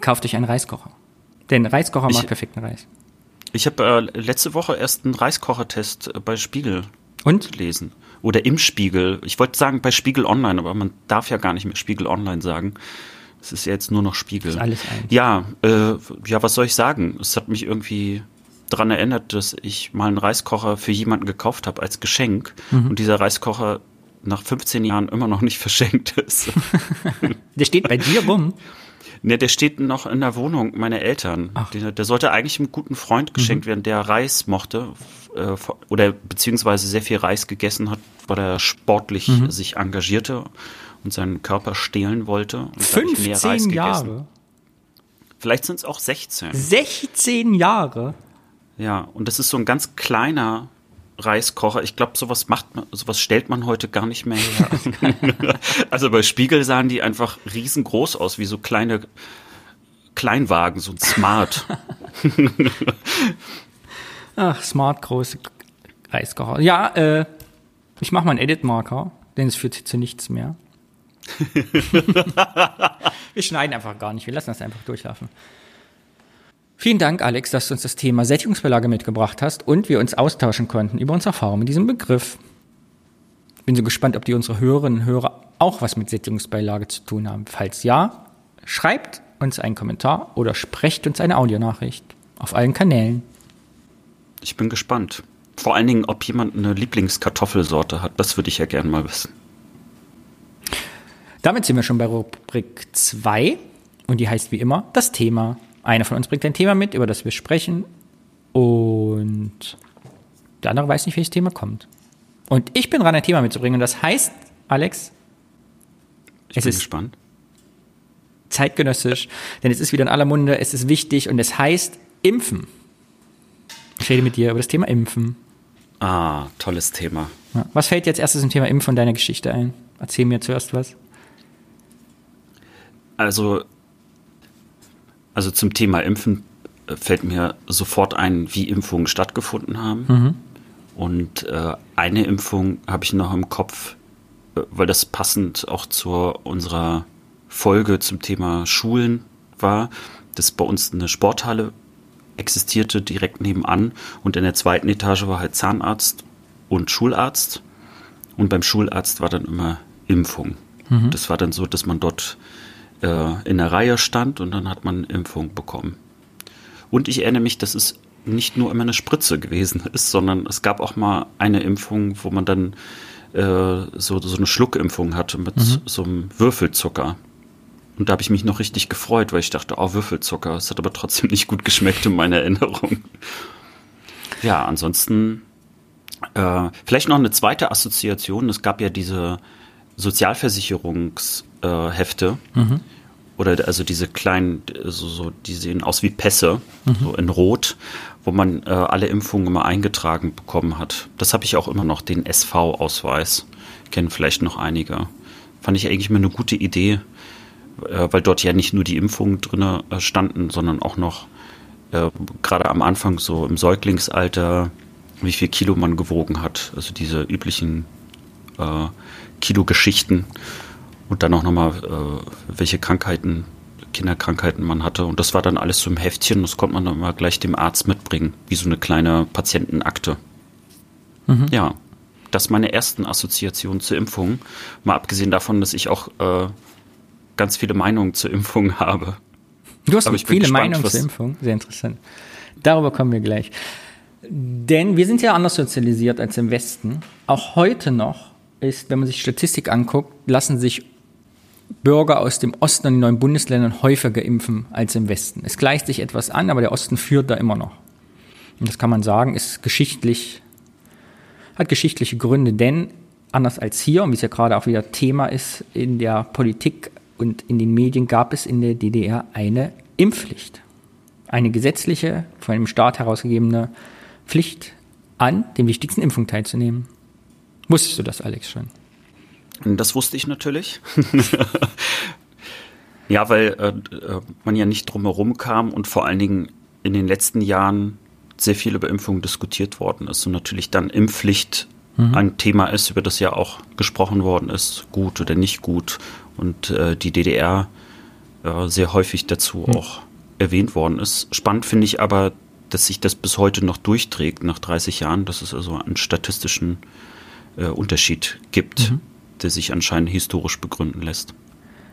Kauft euch einen Reiskocher. Denn Reiskocher ich, macht perfekten Reis. Ich habe äh, letzte Woche erst einen Reiskochertest äh, bei Spiegel Und? gelesen. Oder im Spiegel. Ich wollte sagen bei Spiegel Online, aber man darf ja gar nicht mehr Spiegel Online sagen. Es ist jetzt nur noch Spiegel. Das ist alles eins. Ja, äh, ja, was soll ich sagen? Es hat mich irgendwie daran erinnert, dass ich mal einen Reiskocher für jemanden gekauft habe als Geschenk mhm. und dieser Reiskocher nach 15 Jahren immer noch nicht *laughs* verschenkt ist. *laughs* der steht bei dir rum? Ne, der steht noch in der Wohnung meiner Eltern. Der, der, sollte eigentlich einem guten Freund geschenkt mhm. werden, der Reis mochte äh, oder beziehungsweise sehr viel Reis gegessen hat, weil er sportlich mhm. sich engagierte und seinen Körper stehlen wollte. Und 15 Jahre? Gegessen. Vielleicht sind es auch 16. 16 Jahre? Ja, und das ist so ein ganz kleiner Reiskocher. Ich glaube, sowas macht man, sowas stellt man heute gar nicht mehr her. *laughs* also bei Spiegel sahen die einfach riesengroß aus, wie so kleine Kleinwagen, so ein Smart. *laughs* Ach, Smart große Reiskocher. Ja, äh, ich mache mal einen Edit-Marker, denn es führt zu nichts mehr. *laughs* wir schneiden einfach gar nicht, wir lassen das einfach durchlaufen. Vielen Dank, Alex, dass du uns das Thema Sättigungsbeilage mitgebracht hast und wir uns austauschen konnten über unsere Erfahrung mit diesem Begriff. Bin so gespannt, ob die unsere Hörerinnen und Hörer auch was mit Sättigungsbeilage zu tun haben. Falls ja, schreibt uns einen Kommentar oder sprecht uns eine Audionachricht auf allen Kanälen. Ich bin gespannt. Vor allen Dingen, ob jemand eine Lieblingskartoffelsorte hat. Das würde ich ja gerne mal wissen. Damit sind wir schon bei Rubrik 2 und die heißt wie immer das Thema. Einer von uns bringt ein Thema mit, über das wir sprechen und der andere weiß nicht, welches Thema kommt. Und ich bin dran, ein Thema mitzubringen und das heißt, Alex, ich es bin ist gespannt. zeitgenössisch, denn es ist wieder in aller Munde, es ist wichtig und es heißt Impfen. Ich rede mit dir über das Thema Impfen. Ah, tolles Thema. Ja. Was fällt jetzt erstes zum Thema Impfen von deiner Geschichte ein? Erzähl mir zuerst was. Also, also zum Thema Impfen äh, fällt mir sofort ein, wie Impfungen stattgefunden haben. Mhm. Und äh, eine Impfung habe ich noch im Kopf, äh, weil das passend auch zu unserer Folge zum Thema Schulen war, dass bei uns eine Sporthalle existierte direkt nebenan und in der zweiten Etage war halt Zahnarzt und Schularzt und beim Schularzt war dann immer Impfung. Mhm. Das war dann so, dass man dort äh, in der Reihe stand und dann hat man Impfung bekommen. Und ich erinnere mich, dass es nicht nur immer eine Spritze gewesen *laughs* ist, sondern es gab auch mal eine Impfung, wo man dann äh, so, so eine Schluckimpfung hatte mit mhm. so einem Würfelzucker. Und da habe ich mich noch richtig gefreut, weil ich dachte, oh, Würfelzucker. Es hat aber trotzdem nicht gut geschmeckt in meiner *laughs* Erinnerung. Ja, ansonsten äh, vielleicht noch eine zweite Assoziation. Es gab ja diese Sozialversicherungshefte. Äh, mhm. Oder also diese kleinen, so, so, die sehen aus wie Pässe, mhm. so in Rot, wo man äh, alle Impfungen immer eingetragen bekommen hat. Das habe ich auch immer noch, den SV-Ausweis. Kennen vielleicht noch einige. Fand ich eigentlich immer eine gute Idee, äh, weil dort ja nicht nur die Impfungen drin äh, standen, sondern auch noch äh, gerade am Anfang so im Säuglingsalter, wie viel Kilo man gewogen hat. Also diese üblichen äh, Kilo-Geschichten und dann auch nochmal, äh, welche Krankheiten, Kinderkrankheiten man hatte. Und das war dann alles so im Heftchen. Das konnte man dann mal gleich dem Arzt mitbringen, wie so eine kleine Patientenakte. Mhm. Ja, das meine ersten Assoziationen zur Impfung. Mal abgesehen davon, dass ich auch äh, ganz viele Meinungen zur Impfung *laughs* habe. Du hast viele gespannt, Meinungen zur Impfung, sehr interessant. Darüber kommen wir gleich. Denn wir sind ja anders sozialisiert als im Westen. Auch heute noch ist, wenn man sich Statistik anguckt, lassen sich Bürger aus dem Osten und den neuen Bundesländern häufiger impfen als im Westen. Es gleicht sich etwas an, aber der Osten führt da immer noch. Und das kann man sagen, ist geschichtlich, hat geschichtliche Gründe, denn anders als hier, und wie es ja gerade auch wieder Thema ist, in der Politik und in den Medien gab es in der DDR eine Impfpflicht. Eine gesetzliche, von einem Staat herausgegebene Pflicht an den wichtigsten Impfungen teilzunehmen. Wusstest du das, Alex, schon? Das wusste ich natürlich. *laughs* ja, weil äh, äh, man ja nicht drumherum kam und vor allen Dingen in den letzten Jahren sehr viel über Impfungen diskutiert worden ist und natürlich dann Impfpflicht mhm. ein Thema ist, über das ja auch gesprochen worden ist, gut oder nicht gut und äh, die DDR äh, sehr häufig dazu mhm. auch erwähnt worden ist. Spannend finde ich aber, dass sich das bis heute noch durchträgt nach 30 Jahren, dass es also einen statistischen äh, Unterschied gibt. Mhm der sich anscheinend historisch begründen lässt.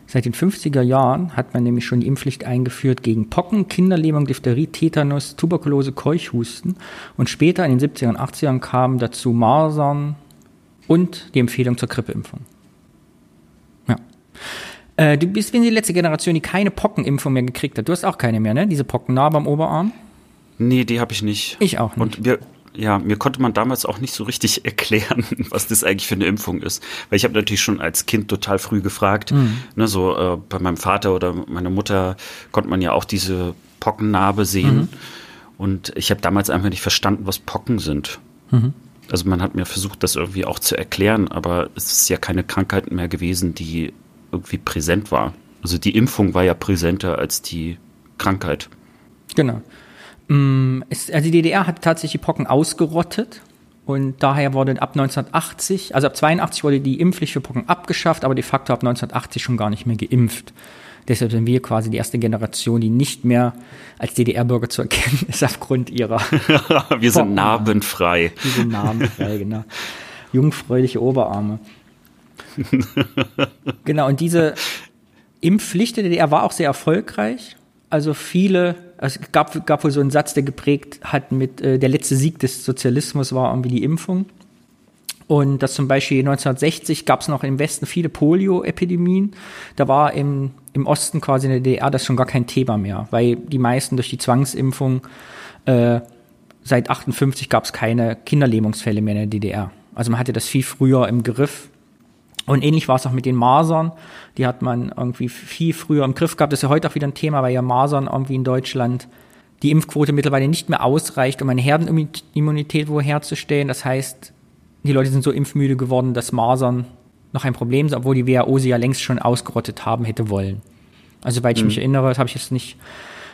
Seit den 50er Jahren hat man nämlich schon die Impfpflicht eingeführt gegen Pocken, Kinderlähmung, Diphtherie, Tetanus, Tuberkulose, Keuchhusten und später in den 70er und 80ern kamen dazu Masern und die Empfehlung zur Grippeimpfung. Ja. Äh, du bist wie die letzte Generation, die keine Pockenimpfung mehr gekriegt hat. Du hast auch keine mehr, ne? Diese Pockennarbe am Oberarm? Nee, die habe ich nicht. Ich auch nicht. Und wir, ja, mir konnte man damals auch nicht so richtig *laughs* erklären, was das eigentlich für eine Impfung ist. Weil ich habe natürlich schon als Kind total früh gefragt. Mhm. Ne, so äh, bei meinem Vater oder meiner Mutter konnte man ja auch diese Pockennarbe sehen. Mhm. Und ich habe damals einfach nicht verstanden, was Pocken sind. Mhm. Also man hat mir versucht, das irgendwie auch zu erklären, aber es ist ja keine Krankheit mehr gewesen, die irgendwie präsent war. Also die Impfung war ja präsenter als die Krankheit. Genau. Mm, es, also die DDR hat tatsächlich die Pocken ausgerottet und daher wurde ab 1980, also ab 82 wurde die Impfpflicht für Pocken abgeschafft, aber de facto ab 1980 schon gar nicht mehr geimpft. Deshalb sind wir quasi die erste Generation, die nicht mehr als DDR-Bürger zu erkennen *laughs* ist aufgrund ihrer. *laughs* wir sind narbenfrei. Wir sind narbenfrei, genau. Jungfräuliche Oberarme. *laughs* genau, und diese Impfpflicht der DDR war auch sehr erfolgreich. Also viele es gab, gab wohl so einen Satz, der geprägt hat mit, äh, der letzte Sieg des Sozialismus war irgendwie die Impfung. Und das zum Beispiel 1960 gab es noch im Westen viele Polio-Epidemien. Da war im, im Osten quasi in der DDR das schon gar kein Thema mehr, weil die meisten durch die Zwangsimpfung äh, seit 58 gab es keine Kinderlähmungsfälle mehr in der DDR. Also man hatte das viel früher im Griff. Und ähnlich war es auch mit den Masern. Die hat man irgendwie viel früher im Griff gehabt. Das ist ja heute auch wieder ein Thema, weil ja Masern irgendwie in Deutschland die Impfquote mittlerweile nicht mehr ausreicht, um eine Herdenimmunität wo herzustellen. Das heißt, die Leute sind so impfmüde geworden, dass Masern noch ein Problem sind, obwohl die WHO sie ja längst schon ausgerottet haben hätte wollen. Also, soweit ich mhm. mich erinnere, das habe ich jetzt nicht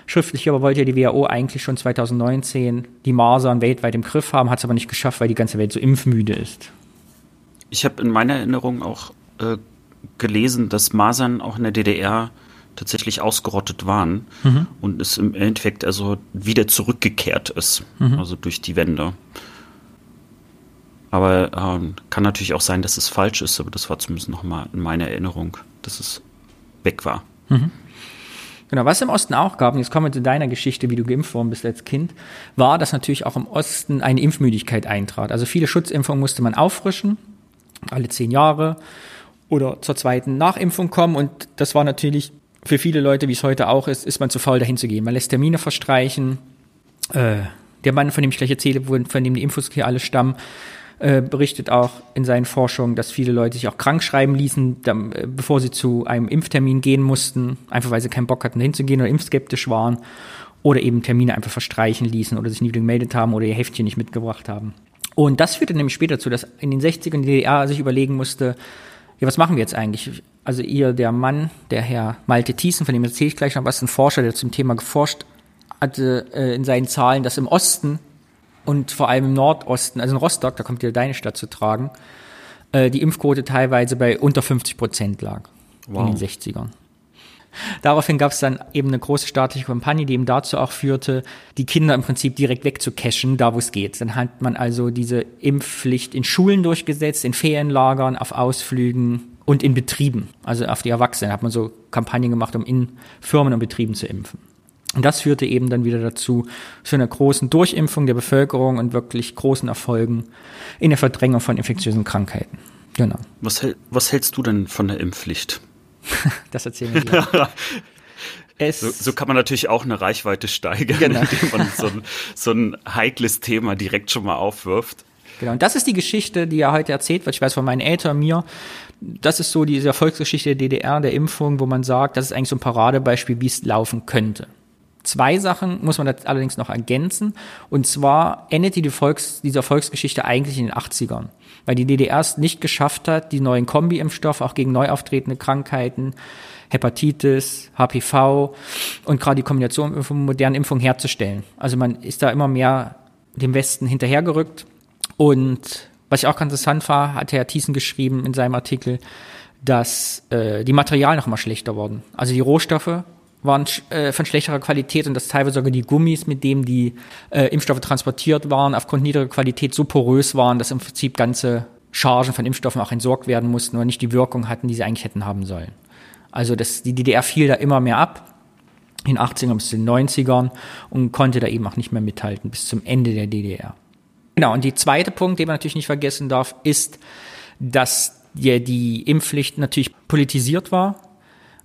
schriftlich, aber wollte ja die WHO eigentlich schon 2019 die Masern weltweit im Griff haben, hat es aber nicht geschafft, weil die ganze Welt so impfmüde ist. Ich habe in meiner Erinnerung auch äh, gelesen, dass Masern auch in der DDR tatsächlich ausgerottet waren mhm. und es im Endeffekt also wieder zurückgekehrt ist, mhm. also durch die Wende. Aber ähm, kann natürlich auch sein, dass es falsch ist, aber das war zumindest nochmal in meiner Erinnerung, dass es weg war. Mhm. Genau, was im Osten auch gab, und jetzt kommen wir zu deiner Geschichte, wie du geimpft worden bist als Kind, war, dass natürlich auch im Osten eine Impfmüdigkeit eintrat. Also viele Schutzimpfungen musste man auffrischen alle zehn Jahre oder zur zweiten Nachimpfung kommen. Und das war natürlich für viele Leute, wie es heute auch ist, ist man zu faul, dahin zu gehen. Man lässt Termine verstreichen. Äh, der Mann, von dem ich gleich erzähle, von dem die Infos hier alle stammen, äh, berichtet auch in seinen Forschungen, dass viele Leute sich auch krank schreiben ließen, äh, bevor sie zu einem Impftermin gehen mussten, einfach weil sie keinen Bock hatten, hinzugehen oder impfskeptisch waren oder eben Termine einfach verstreichen ließen oder sich nie wieder gemeldet haben oder ihr Heftchen nicht mitgebracht haben. Und das führte nämlich später dazu, dass in den 60ern die DDR sich überlegen musste, ja, was machen wir jetzt eigentlich? Also ihr, der Mann, der Herr Malte Thiessen, von dem erzähle ich gleich noch was, ein Forscher, der zum Thema geforscht hatte äh, in seinen Zahlen, dass im Osten und vor allem im Nordosten, also in Rostock, da kommt ja deine Stadt zu tragen, äh, die Impfquote teilweise bei unter 50 Prozent lag wow. in den 60ern. Daraufhin gab es dann eben eine große staatliche Kampagne, die eben dazu auch führte, die Kinder im Prinzip direkt wegzucachen, da wo es geht. Dann hat man also diese Impfpflicht in Schulen durchgesetzt, in Ferienlagern, auf Ausflügen und in Betrieben, also auf die Erwachsenen, hat man so Kampagnen gemacht, um in Firmen und Betrieben zu impfen. Und das führte eben dann wieder dazu, zu einer großen Durchimpfung der Bevölkerung und wirklich großen Erfolgen in der Verdrängung von infektiösen Krankheiten. Genau. Was, was hältst du denn von der Impfpflicht? *laughs* das erzählen wir gleich. *laughs* So, so, kann man natürlich auch eine Reichweite steigern, genau. indem man so ein, *laughs* so ein heikles Thema direkt schon mal aufwirft. Genau, und das ist die Geschichte, die ja heute erzählt wird. Ich weiß von meinen Eltern, mir. Das ist so diese Erfolgsgeschichte der DDR, der Impfung, wo man sagt, das ist eigentlich so ein Paradebeispiel, wie es laufen könnte. Zwei Sachen muss man allerdings noch ergänzen. Und zwar endet die Volks, diese Erfolgsgeschichte eigentlich in den 80ern weil die DDR es nicht geschafft hat, die neuen Kombi-Impfstoffe auch gegen neu auftretende Krankheiten, Hepatitis, HPV und gerade die Kombination von modernen Impfungen herzustellen. Also man ist da immer mehr dem Westen hinterhergerückt. Und was ich auch ganz interessant war, hat Herr Thiessen geschrieben in seinem Artikel, dass äh, die Materialien noch immer schlechter wurden. Also die Rohstoffe waren äh, von schlechterer Qualität und dass teilweise sogar die Gummis, mit denen die äh, Impfstoffe transportiert waren, aufgrund niedriger Qualität so porös waren, dass im Prinzip ganze Chargen von Impfstoffen auch entsorgt werden mussten oder nicht die Wirkung hatten, die sie eigentlich hätten haben sollen. Also das, die DDR fiel da immer mehr ab, in den 80ern bis den 90ern und konnte da eben auch nicht mehr mithalten bis zum Ende der DDR. Genau, und die zweite Punkt, den man natürlich nicht vergessen darf, ist, dass die, die Impfpflicht natürlich politisiert war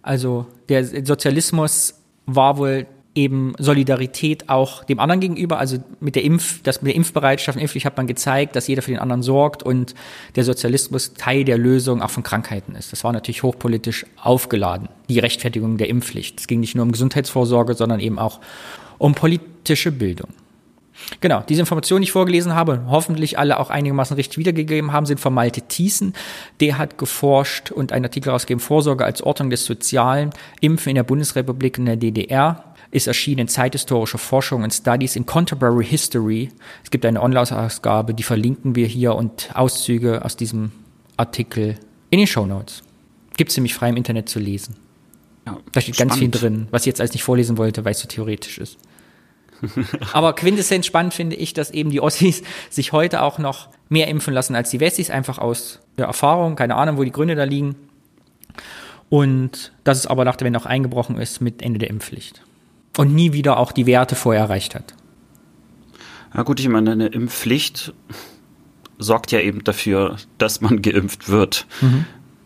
also der Sozialismus war wohl eben Solidarität auch dem anderen gegenüber, also mit der Impf, das mit der Impfbereitschaft, impflich hat man gezeigt, dass jeder für den anderen sorgt und der Sozialismus Teil der Lösung auch von Krankheiten ist. Das war natürlich hochpolitisch aufgeladen, die Rechtfertigung der Impfpflicht. Es ging nicht nur um Gesundheitsvorsorge, sondern eben auch um politische Bildung. Genau, diese Informationen, die ich vorgelesen habe, hoffentlich alle auch einigermaßen richtig wiedergegeben haben, sind von Malte Thiessen. Der hat geforscht und einen Artikel rausgegeben, Vorsorge als Ordnung des Sozialen, Impfen in der Bundesrepublik und der DDR ist erschienen in Zeithistorische Forschung und Studies in Contemporary History. Es gibt eine Online-Ausgabe, die verlinken wir hier und Auszüge aus diesem Artikel in den Show Notes. Gibt es nämlich frei im Internet zu lesen. Ja, da steht spannend. ganz viel drin, was ich jetzt alles nicht vorlesen wollte, weil es so theoretisch ist. *laughs* Aber quintessenz spannend finde ich, dass eben die Ossis sich heute auch noch mehr impfen lassen als die Wessis, einfach aus der Erfahrung, keine Ahnung, wo die Gründe da liegen. Und dass es aber nach der Wende auch eingebrochen ist mit Ende der Impfpflicht. Und nie wieder auch die Werte vorher erreicht hat. Ja gut, ich meine, eine Impfpflicht sorgt ja eben dafür, dass man geimpft wird. Mhm.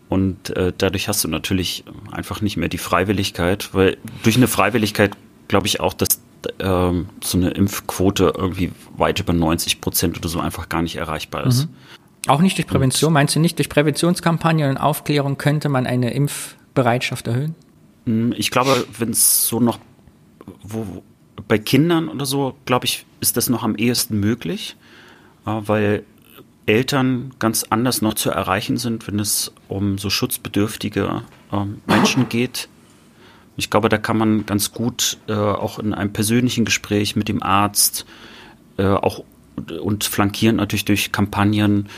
Und äh, dadurch hast du natürlich einfach nicht mehr die Freiwilligkeit, weil durch eine Freiwilligkeit glaube ich auch, dass ähm, so eine Impfquote irgendwie weit über 90 Prozent oder so einfach gar nicht erreichbar ist. Mhm. Auch nicht durch Prävention? Und, Meinst du nicht, durch Präventionskampagnen und Aufklärung könnte man eine Impfbereitschaft erhöhen? Hm, ich glaube, wenn es so noch, wo, bei Kindern oder so, glaube ich, ist das noch am ehesten möglich, weil Eltern ganz anders noch zu erreichen sind, wenn es um so schutzbedürftige ähm, Menschen *laughs* geht ich glaube, da kann man ganz gut äh, auch in einem persönlichen Gespräch mit dem Arzt äh, auch und flankierend natürlich durch Kampagnen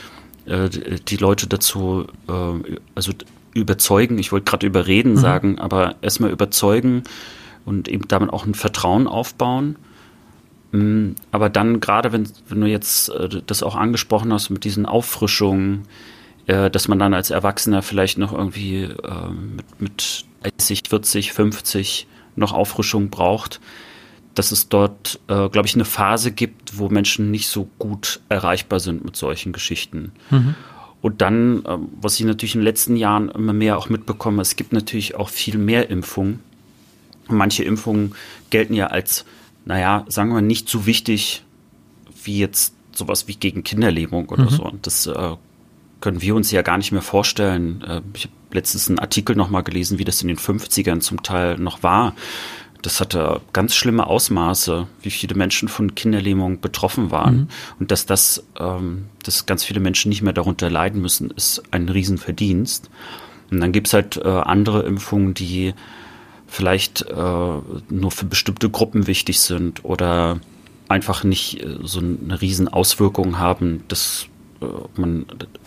äh, die Leute dazu äh, also überzeugen. Ich wollte gerade überreden mhm. sagen, aber erstmal überzeugen und eben damit auch ein Vertrauen aufbauen. Mm, aber dann gerade, wenn, wenn du jetzt äh, das auch angesprochen hast mit diesen Auffrischungen, äh, dass man dann als Erwachsener vielleicht noch irgendwie mit, mit 30, 40, 50 noch Auffrischung braucht, dass es dort, äh, glaube ich, eine Phase gibt, wo Menschen nicht so gut erreichbar sind mit solchen Geschichten. Mhm. Und dann, äh, was ich natürlich in den letzten Jahren immer mehr auch mitbekomme, es gibt natürlich auch viel mehr Impfungen. Manche Impfungen gelten ja als, naja, sagen wir nicht so wichtig wie jetzt sowas wie gegen Kinderlähmung oder mhm. so. Und das äh, können wir uns ja gar nicht mehr vorstellen. Äh, ich habe letztens einen Artikel nochmal gelesen, wie das in den 50ern zum Teil noch war. Das hatte ganz schlimme Ausmaße, wie viele Menschen von Kinderlähmung betroffen waren. Mhm. Und dass das, ähm, dass ganz viele Menschen nicht mehr darunter leiden müssen, ist ein Riesenverdienst. Und dann gibt's halt äh, andere Impfungen, die vielleicht äh, nur für bestimmte Gruppen wichtig sind oder einfach nicht äh, so eine riesen Auswirkung haben, dass äh, man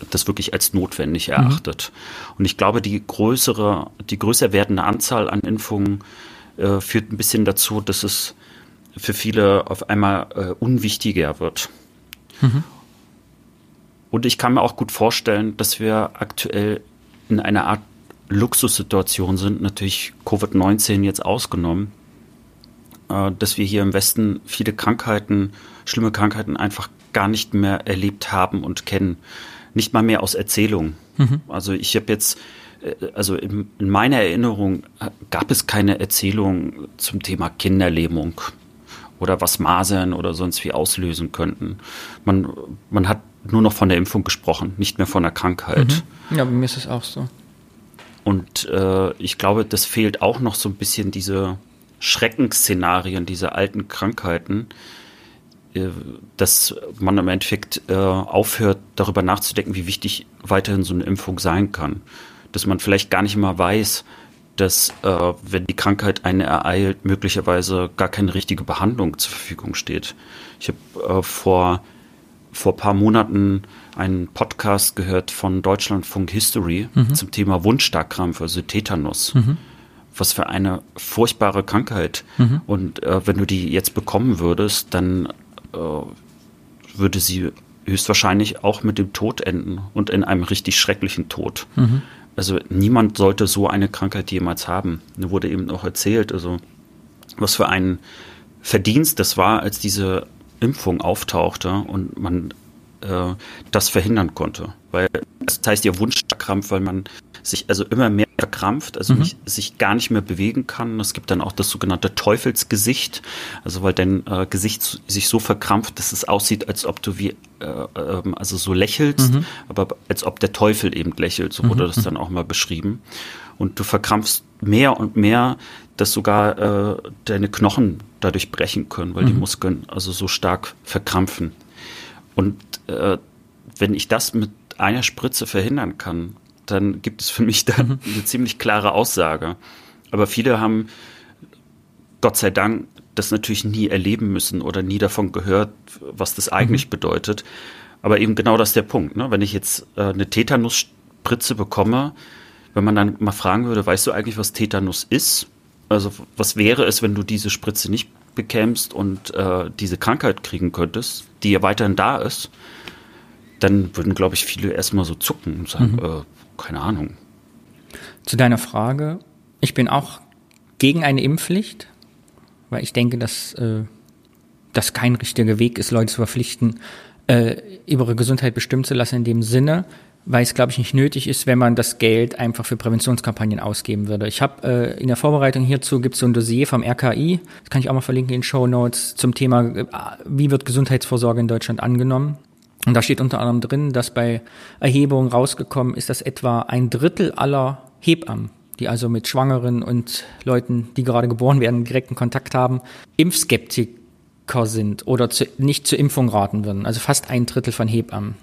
das wirklich als notwendig erachtet. Mhm. Und ich glaube, die größere, die größer werdende Anzahl an Impfungen äh, führt ein bisschen dazu, dass es für viele auf einmal äh, unwichtiger wird. Mhm. Und ich kann mir auch gut vorstellen, dass wir aktuell in einer Art Luxussituation sind, natürlich Covid-19 jetzt ausgenommen, äh, dass wir hier im Westen viele Krankheiten, schlimme Krankheiten einfach gar nicht mehr erlebt haben und kennen. Nicht mal mehr aus Erzählungen. Mhm. Also ich habe jetzt, äh, also in, in, meiner Erinnerung äh, gab es keine Erzählung zum Thema Kinderlähmung oder was Masern oder sonst wie auslösen könnten. Man, man hat nur noch von der Impfung gesprochen, nicht mehr von der Krankheit. Mhm. Ja, bei mir ist es auch so. Und äh, ich glaube, das fehlt auch noch so ein bisschen diese Schreckensszenarien dieser alten Krankheiten, dass man im Endeffekt äh, aufhört, darüber nachzudenken, wie wichtig weiterhin so eine Impfung sein kann. Dass man vielleicht gar nicht mal weiß, dass, äh, wenn die Krankheit einen ereilt, möglicherweise gar keine richtige Behandlung zur Verfügung steht. Ich habe äh, vor, vor paar Monaten einen Podcast gehört von Deutschlandfunk History mhm. zum Thema Wundstarkrampf, also Tetanus. Mhm was für eine furchtbare Krankheit. Mhm. Und äh, wenn du die jetzt bekommen würdest, dann äh, würde sie höchstwahrscheinlich auch mit dem Tod enden und in einem richtig schrecklichen Tod. Mhm. Also niemand sollte so eine Krankheit jemals haben. Mir wurde eben auch erzählt, also was für ein Verdienst das war, als diese Impfung auftauchte und man äh, das verhindern konnte. Weil das heißt ja Wunschkrampf, weil man sich also immer mehr verkrampft, also mhm. nicht, sich gar nicht mehr bewegen kann. Es gibt dann auch das sogenannte Teufelsgesicht, also weil dein äh, Gesicht sich so verkrampft, dass es aussieht, als ob du wie äh, äh, also so lächelst, mhm. aber als ob der Teufel eben lächelt. So wurde mhm. das dann auch mal beschrieben. Und du verkrampfst mehr und mehr, dass sogar äh, deine Knochen dadurch brechen können, weil die mhm. Muskeln also so stark verkrampfen. Und äh, wenn ich das mit einer Spritze verhindern kann, dann gibt es für mich dann mhm. eine ziemlich klare Aussage. Aber viele haben, Gott sei Dank, das natürlich nie erleben müssen oder nie davon gehört, was das eigentlich mhm. bedeutet. Aber eben genau das ist der Punkt. Ne? Wenn ich jetzt äh, eine Tetanusspritze bekomme, wenn man dann mal fragen würde, weißt du eigentlich, was Tetanus ist? Also was wäre es, wenn du diese Spritze nicht bekämst und äh, diese Krankheit kriegen könntest, die ja weiterhin da ist? Dann würden, glaube ich, viele erstmal so zucken und sagen, mhm. äh, keine Ahnung. Zu deiner Frage, ich bin auch gegen eine Impfpflicht, weil ich denke, dass äh, das kein richtiger Weg ist, Leute zu verpflichten, äh, ihre Gesundheit bestimmen zu lassen in dem Sinne, weil es, glaube ich, nicht nötig ist, wenn man das Geld einfach für Präventionskampagnen ausgeben würde. Ich habe äh, in der Vorbereitung hierzu gibt es so ein Dossier vom RKI, das kann ich auch mal verlinken in Show Notes zum Thema, äh, wie wird Gesundheitsvorsorge in Deutschland angenommen. Und da steht unter anderem drin, dass bei Erhebungen rausgekommen ist, dass etwa ein Drittel aller Hebammen, die also mit Schwangeren und Leuten, die gerade geboren werden, direkten Kontakt haben, Impfskeptiker sind oder zu, nicht zur Impfung raten würden. Also fast ein Drittel von Hebammen.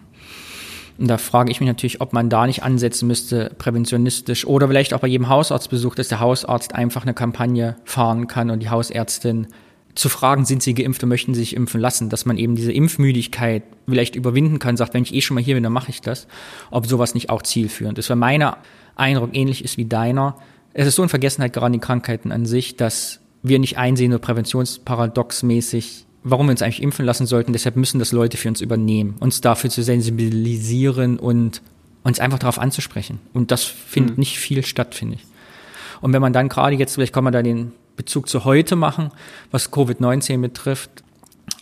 Und da frage ich mich natürlich, ob man da nicht ansetzen müsste, präventionistisch oder vielleicht auch bei jedem Hausarztbesuch, dass der Hausarzt einfach eine Kampagne fahren kann und die Hausärztin zu fragen, sind sie geimpft und möchten sie sich impfen lassen, dass man eben diese Impfmüdigkeit vielleicht überwinden kann, sagt, wenn ich eh schon mal hier bin, dann mache ich das, ob sowas nicht auch zielführend ist. Weil meiner Eindruck ähnlich ist wie deiner. Es ist so in Vergessenheit gerade die Krankheiten an sich, dass wir nicht einsehen, nur präventionsparadoxmäßig, warum wir uns eigentlich impfen lassen sollten. Deshalb müssen das Leute für uns übernehmen, uns dafür zu sensibilisieren und uns einfach darauf anzusprechen. Und das findet mhm. nicht viel statt, finde ich. Und wenn man dann gerade jetzt, vielleicht kann man da den Bezug zu heute machen, was Covid-19 betrifft,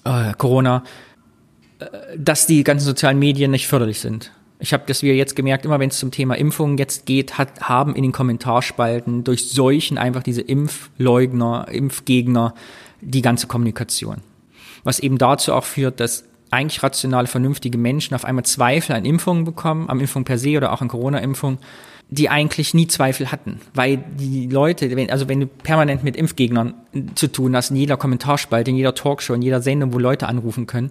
äh, Corona, äh, dass die ganzen sozialen Medien nicht förderlich sind. Ich habe das wir jetzt gemerkt, immer wenn es zum Thema Impfungen jetzt geht, hat, haben in den Kommentarspalten durch Seuchen einfach diese Impfleugner, Impfgegner die ganze Kommunikation. Was eben dazu auch führt, dass eigentlich rationale, vernünftige Menschen auf einmal Zweifel an Impfungen bekommen, am Impfung per se oder auch an Corona-Impfung, die eigentlich nie Zweifel hatten. Weil die Leute, also wenn du permanent mit Impfgegnern zu tun hast, in jeder Kommentarspalte, in jeder Talkshow, in jeder Sendung, wo Leute anrufen können,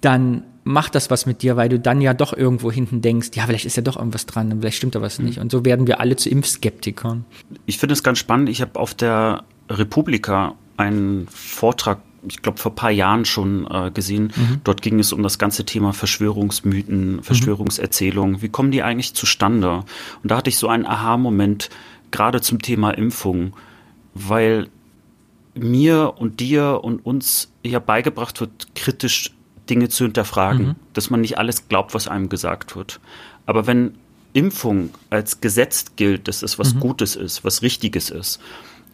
dann macht das was mit dir, weil du dann ja doch irgendwo hinten denkst, ja, vielleicht ist ja doch irgendwas dran, vielleicht stimmt da was mhm. nicht. Und so werden wir alle zu Impfskeptikern. Ich finde es ganz spannend. Ich habe auf der Republika einen Vortrag, ich glaube vor ein paar Jahren schon äh, gesehen. Mhm. Dort ging es um das ganze Thema Verschwörungsmythen, mhm. Verschwörungserzählungen. Wie kommen die eigentlich zustande? Und da hatte ich so einen Aha-Moment gerade zum Thema Impfung, weil mir und dir und uns ja beigebracht wird, kritisch Dinge zu hinterfragen, mhm. dass man nicht alles glaubt, was einem gesagt wird. Aber wenn Impfung als Gesetz gilt, dass es was mhm. Gutes ist, was Richtiges ist,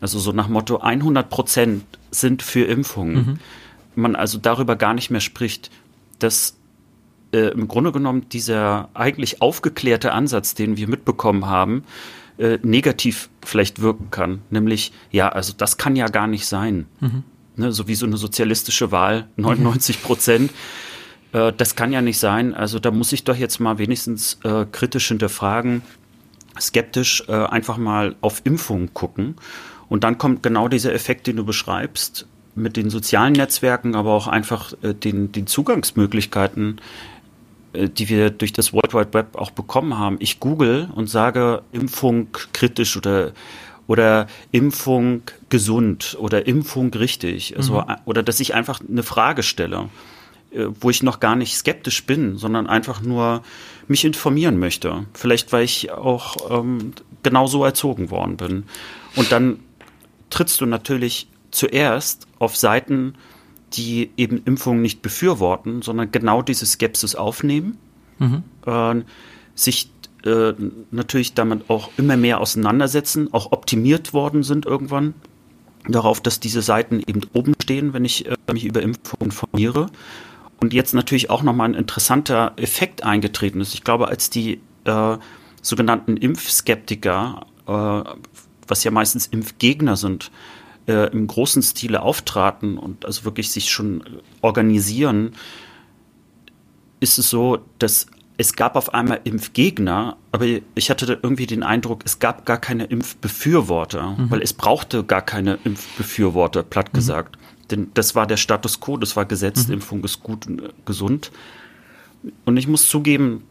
also so nach Motto 100 Prozent sind für Impfungen, mhm. man also darüber gar nicht mehr spricht, dass äh, im Grunde genommen dieser eigentlich aufgeklärte Ansatz, den wir mitbekommen haben, äh, negativ vielleicht wirken kann. Nämlich, ja, also das kann ja gar nicht sein. Mhm ne, so wie so eine sozialistische Wahl, 99 Prozent. Äh, das kann ja nicht sein. Also da muss ich doch jetzt mal wenigstens äh, kritisch hinterfragen, skeptisch äh, einfach mal auf Impfungen gucken. Und dann kommt genau dieser Effekt, den du beschreibst, mit den sozialen Netzwerken, aber auch einfach äh, den, den Zugangsmöglichkeiten, äh, die wir durch das World Wide Web auch bekommen haben. Ich google und sage Impfung kritisch oder oder Impfung gesund oder Impfung richtig. Also, mhm. Oder dass ich einfach eine Frage stelle, äh, wo ich noch gar nicht skeptisch bin, sondern einfach nur mich informieren möchte. Vielleicht, weil ich auch ähm, genau so erzogen worden bin. Und dann trittst du natürlich zuerst auf Seiten, die eben Impfungen nicht befürworten, sondern genau diese Skepsis aufnehmen, mhm. äh, sich äh, natürlich damit auch immer mehr auseinandersetzen, auch optimiert worden sind irgendwann darauf, dass diese Seiten eben oben stehen, wenn ich äh, mich über Impfung informiere. Und jetzt natürlich auch nochmal ein interessanter Effekt eingetreten ist. Ich glaube, als die äh, sogenannten Impfskeptiker, äh, was ja meistens Impfgegner sind, äh, im großen Stile auftraten und also wirklich sich schon organisieren, ist es so, dass es gab auf einmal Impfgegner, aber ich hatte irgendwie den Eindruck, es gab gar keine Impfbefürworter, mhm. weil es brauchte gar keine Impfbefürworter, platt mhm. gesagt. Denn das war der Status quo, das war gesetzt, mhm. Impfung ist gut und äh, gesund. Und ich muss zugeben,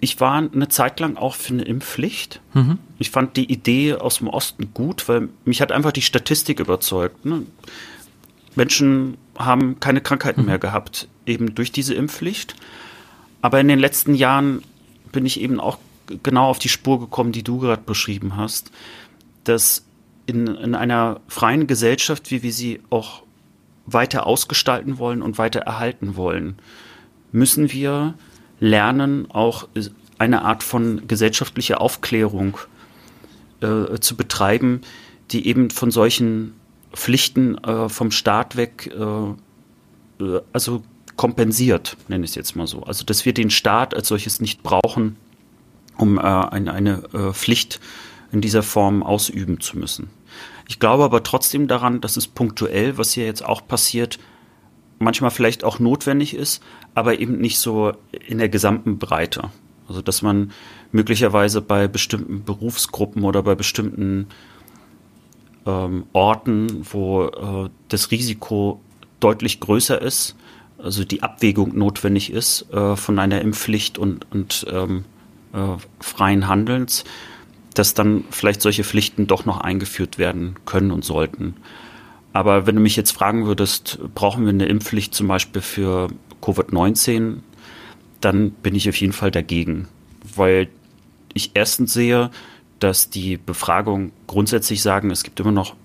ich war eine Zeit lang auch für eine Impfpflicht. Mhm. Ich fand die Idee aus dem Osten gut, weil mich hat einfach die Statistik überzeugt. Ne? Menschen haben keine Krankheiten mhm. mehr gehabt, eben durch diese Impfpflicht. Aber in den letzten Jahren bin ich eben auch genau auf die Spur gekommen, die du gerade beschrieben hast, dass in, in einer freien Gesellschaft, wie wir sie auch weiter ausgestalten wollen und weiter erhalten wollen, müssen wir lernen, auch eine Art von gesellschaftlicher Aufklärung äh, zu betreiben, die eben von solchen Pflichten äh, vom Staat weg, äh, äh also kompensiert, nenne ich es jetzt mal so. Also dass wir den Staat als solches nicht brauchen, um äh, eine, eine äh, Pflicht in dieser Form ausüben zu müssen. Ich glaube aber trotzdem daran, dass es punktuell, was hier jetzt auch passiert, manchmal vielleicht auch notwendig ist, aber eben nicht so in der gesamten Breite. Also dass man möglicherweise bei bestimmten Berufsgruppen oder bei bestimmten ähm, Orten, wo äh, das Risiko deutlich größer ist, also die Abwägung notwendig ist äh, von einer Impfpflicht und, und ähm, äh, freien Handelns, dass dann vielleicht solche Pflichten doch noch eingeführt werden können und sollten. Aber wenn du mich jetzt fragen würdest, brauchen wir eine Impfpflicht zum Beispiel für Covid-19, dann bin ich auf jeden Fall dagegen, weil ich erstens sehe, dass die Befragungen grundsätzlich sagen, es gibt immer noch,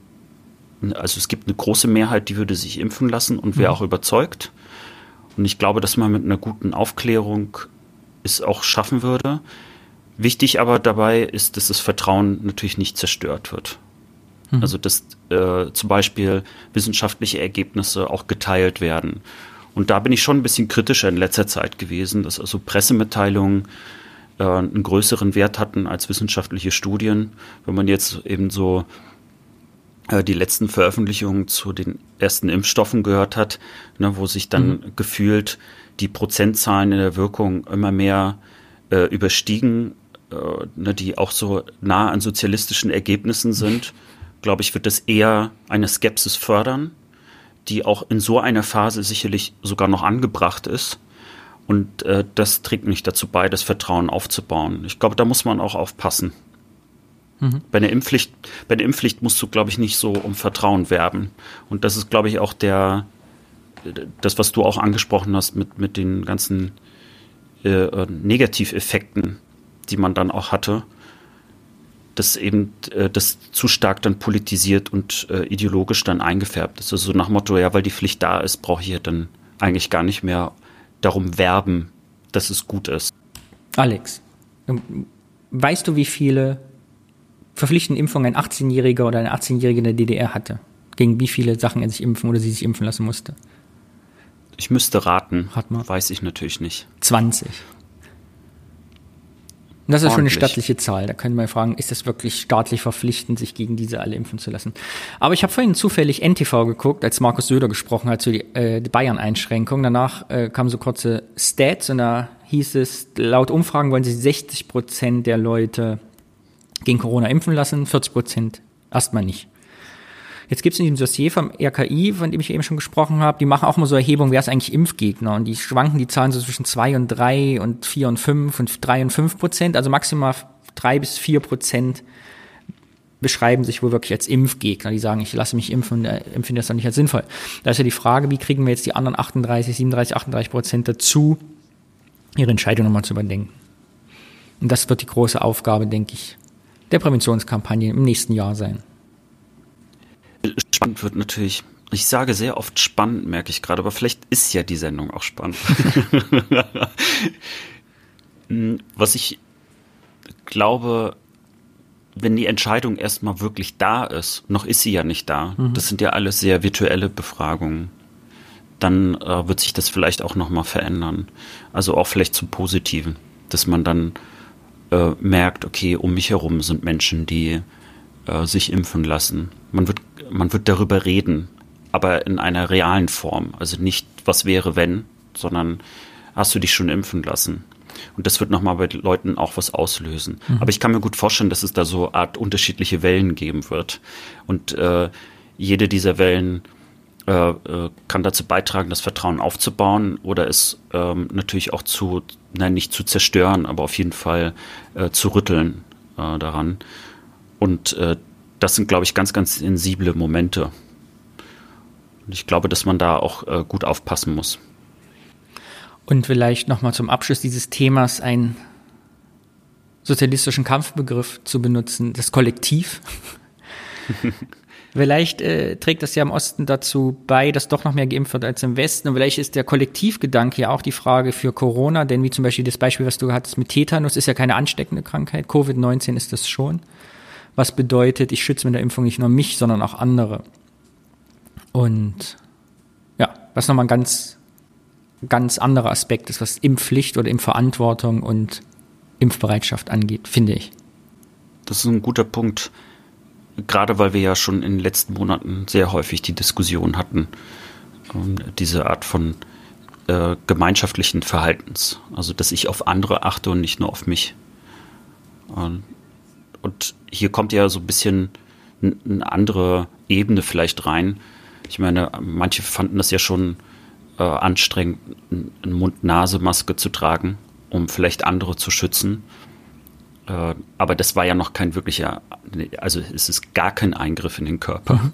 also es gibt eine große Mehrheit, die würde sich impfen lassen und wäre mhm. auch überzeugt. Und ich glaube, dass man mit einer guten Aufklärung es auch schaffen würde. Wichtig aber dabei ist, dass das Vertrauen natürlich nicht zerstört wird. Mhm. Also dass äh, zum Beispiel wissenschaftliche Ergebnisse auch geteilt werden Und da bin ich schon ein bisschen kritischer in letzter Zeit gewesen, dass also Pressemitteilungen äh, einen größeren Wert hatten als wissenschaftliche Studien. Wenn man jetzt eben so äh, die letzten Veröffentlichungen zu den ersten Impfstoffen gehört hat, ne, wo sich dann mhm. gefühlt die Prozentzahlen in der Wirkung immer mehr äh, überstiegen, äh, ne, die auch so nah an sozialistischen Ergebnissen sind, glaube ich, wird das eher eine Skepsis fördern, die auch in so einer Phase sicherlich sogar noch angebracht ist. Und äh, das trägt nicht dazu bei, das Vertrauen aufzubauen. Ich glaube, da muss man auch aufpassen. Mhm. Bei, der Impfpflicht, bei der Impfpflicht musst du, glaube ich, nicht so um Vertrauen werben. Und das ist, glaube ich, auch der, das, was du auch angesprochen hast mit, mit den ganzen äh, äh Negativeffekten, die man dann auch hatte, dass eben äh, das zu stark dann politisiert und äh, ideologisch dann eingefärbt ist. Also so nach Motto, ja, weil die Pflicht da ist, brauche ich ja dann eigentlich gar nicht mehr darum werben, dass es gut ist. Alex, ähm, weißt du, wie viele verpflichtende Impfungen ein 18-Jähriger oder eine 18-Jährige in der DDR hatte? Gegen wie viele Sachen er sich impfen oder sie sich impfen lassen musste? Ich müsste raten. Rat mal. Weiß ich natürlich nicht. 20. Und das ist schon eine stattliche Zahl. Da können wir fragen, ist das wirklich staatlich verpflichtend, sich gegen diese alle impfen zu lassen? Aber ich habe vorhin zufällig NTV geguckt, als Markus Söder gesprochen hat zu die, äh, die Bayern-Einschränkung. Danach äh, kamen so kurze Stats und da hieß es, laut Umfragen wollen sich 60 Prozent der Leute gegen Corona impfen lassen, 40 Prozent erstmal nicht. Jetzt gibt es in diesem Dossier vom RKI, von dem ich eben schon gesprochen habe, die machen auch mal so Erhebungen, wer ist eigentlich Impfgegner? Und die schwanken die Zahlen so zwischen zwei und drei und vier und fünf und drei und fünf Prozent, also maximal drei bis vier Prozent beschreiben sich wohl wirklich als Impfgegner. Die sagen, ich lasse mich impfen und äh, empfinde das dann nicht als sinnvoll. Da ist ja die Frage, wie kriegen wir jetzt die anderen 38, 37, 38 Prozent dazu, ihre Entscheidung nochmal zu überdenken. Und das wird die große Aufgabe, denke ich, der Präventionskampagne im nächsten Jahr sein. Spannend wird natürlich, ich sage sehr oft spannend, merke ich gerade, aber vielleicht ist ja die Sendung auch spannend. *laughs* Was ich glaube, wenn die Entscheidung erstmal wirklich da ist, noch ist sie ja nicht da, mhm. das sind ja alles sehr virtuelle Befragungen, dann äh, wird sich das vielleicht auch nochmal verändern. Also auch vielleicht zum Positiven, dass man dann äh, merkt, okay, um mich herum sind Menschen, die äh, sich impfen lassen. Man wird, man wird darüber reden, aber in einer realen Form. Also nicht, was wäre, wenn, sondern hast du dich schon impfen lassen? Und das wird nochmal bei Leuten auch was auslösen. Mhm. Aber ich kann mir gut vorstellen, dass es da so Art unterschiedliche Wellen geben wird. Und äh, jede dieser Wellen äh, äh, kann dazu beitragen, das Vertrauen aufzubauen oder es ähm, natürlich auch zu, nein, nicht zu zerstören, aber auf jeden Fall äh, zu rütteln äh, daran. Und äh, das sind, glaube ich, ganz, ganz sensible Momente. Und ich glaube, dass man da auch äh, gut aufpassen muss. Und vielleicht nochmal zum Abschluss dieses Themas einen sozialistischen Kampfbegriff zu benutzen, das Kollektiv. *laughs* Vielleicht äh, trägt das ja im Osten dazu bei, dass doch noch mehr geimpft wird als im Westen. Und vielleicht ist der Kollektivgedanke ja auch die Frage für Corona, denn wie zum Beispiel das Beispiel, was du hattest mit Tetanus, ist ja keine ansteckende Krankheit. Covid-19 ist das schon. Was bedeutet, ich schütze mit der Impfung nicht nur mich, sondern auch andere. Und ja, was nochmal ein ganz, ganz anderer Aspekt ist, was Impfpflicht oder Impfverantwortung und Impfbereitschaft angeht, finde ich. Das ist ein guter Punkt gerade weil wir ja schon in den letzten Monaten sehr häufig die Diskussion hatten, ähm, diese Art von äh, gemeinschaftlichen Verhaltens. Also, dass ich auf andere achte und nicht nur auf mich. Ähm, und hier kommt ja so ein bisschen eine andere Ebene vielleicht rein. Ich meine, manche fanden das ja schon äh, anstrengend, eine Mund-Nase-Maske zu tragen, um vielleicht andere zu schützen. Äh, aber das war ja noch kein wirklicher, also es ist gar kein Eingriff in den Körper. Mhm.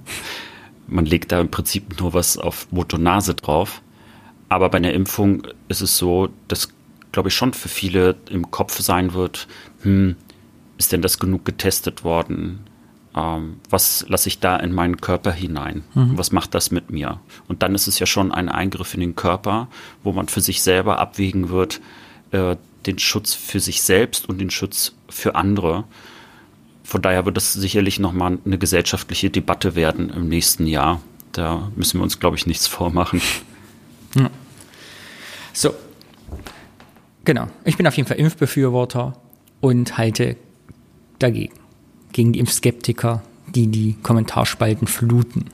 Man legt da im Prinzip nur was auf Motonase drauf. Aber bei einer Impfung ist es so, dass, glaube ich, schon für viele im Kopf sein wird, hm, ist denn das genug getestet worden? Ähm, was lasse ich da in meinen Körper hinein? Mhm. Was macht das mit mir? Und dann ist es ja schon ein Eingriff in den Körper, wo man für sich selber abwägen wird, äh, den Schutz für sich selbst und den Schutz für andere. Von daher wird das sicherlich nochmal eine gesellschaftliche Debatte werden im nächsten Jahr. Da müssen wir uns, glaube ich, nichts vormachen. Ja. So. Genau. Ich bin auf jeden Fall Impfbefürworter und halte dagegen. Gegen die Impfskeptiker, die die Kommentarspalten fluten.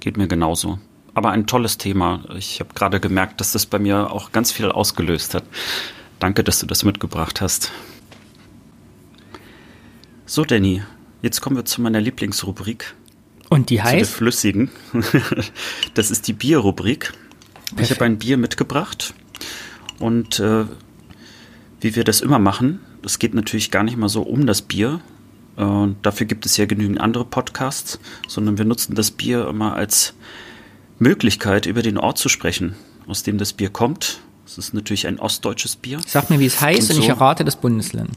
Geht mir genauso. Aber ein tolles Thema. Ich habe gerade gemerkt, dass das bei mir auch ganz viel ausgelöst hat. Danke, dass du das mitgebracht hast. So, Danny, jetzt kommen wir zu meiner Lieblingsrubrik. Und die Zu der heißt? flüssigen. *laughs* Das ist die Bierrubrik. Ich habe ein Bier mitgebracht. Und äh, wie wir das immer machen, es geht natürlich gar nicht mal so um das Bier. Äh, dafür gibt es ja genügend andere Podcasts, sondern wir nutzen das Bier immer als Möglichkeit, über den Ort zu sprechen, aus dem das Bier kommt. Es ist natürlich ein ostdeutsches Bier. Sag mir, wie es heißt Und und ich so? errate das Bundesland.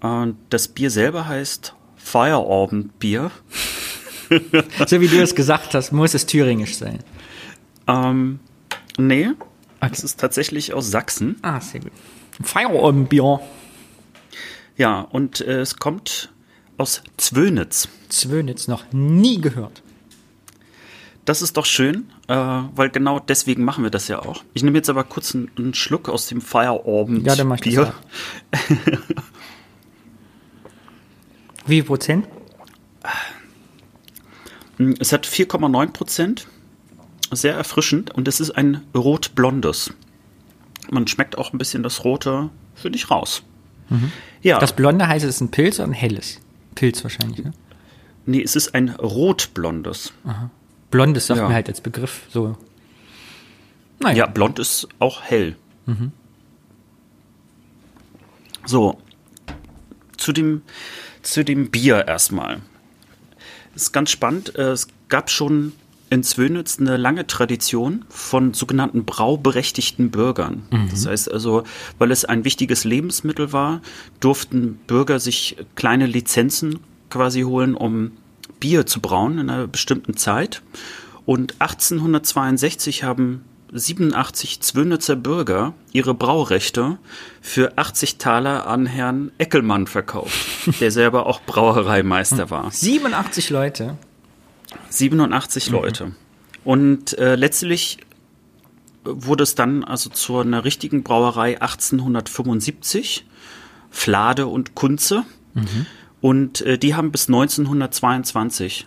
Und das Bier selber heißt Feierabendbier. *laughs* So wie du es gesagt hast, muss es thüringisch sein. Ähm, nee, Okay. es ist tatsächlich aus Sachsen. Ah, sehr gut. Feierabendbier. Ja, und äh, es kommt aus Zwönitz. Zwönitz noch nie gehört. Das ist doch schön, äh, weil genau deswegen machen wir das ja auch. Ich nehme jetzt aber kurz einen, einen Schluck aus dem Feierabend Ja, dann mach ich das. *laughs* Wie viel Prozent? Es hat 4,9 Prozent, sehr erfrischend und es ist ein rot-blondes. Man schmeckt auch ein bisschen das Rote, finde ich, raus. Ja, Das Blonde heißt, es ist ein Pilz oder ein helles? Pilz wahrscheinlich, ne? nee, es ist ein rot-blondes. Blondes sagt Ja. mir halt als Begriff so. Naja. Ja, blond ist auch hell. So, zu dem, zu dem Bier erstmal. Ist ganz spannend. äh, Es gab schon in Zwönitz eine lange Tradition von sogenannten brauberechtigten Bürgern. Das heißt also, weil es ein wichtiges Lebensmittel war, durften Bürger sich kleine Lizenzen quasi holen, um Bier zu brauen in einer bestimmten Zeit. Und 1862 haben 87 Zwönitzer Bürger ihre Braurechte für 80 Taler an Herrn Eckelmann verkauft, *laughs* der selber auch Brauereimeister war. 87 Leute. 87 Leute. Und äh, letztlich wurde es dann also zu einer richtigen Brauerei 1875, Flade und Kunze. Und äh, die haben bis 1922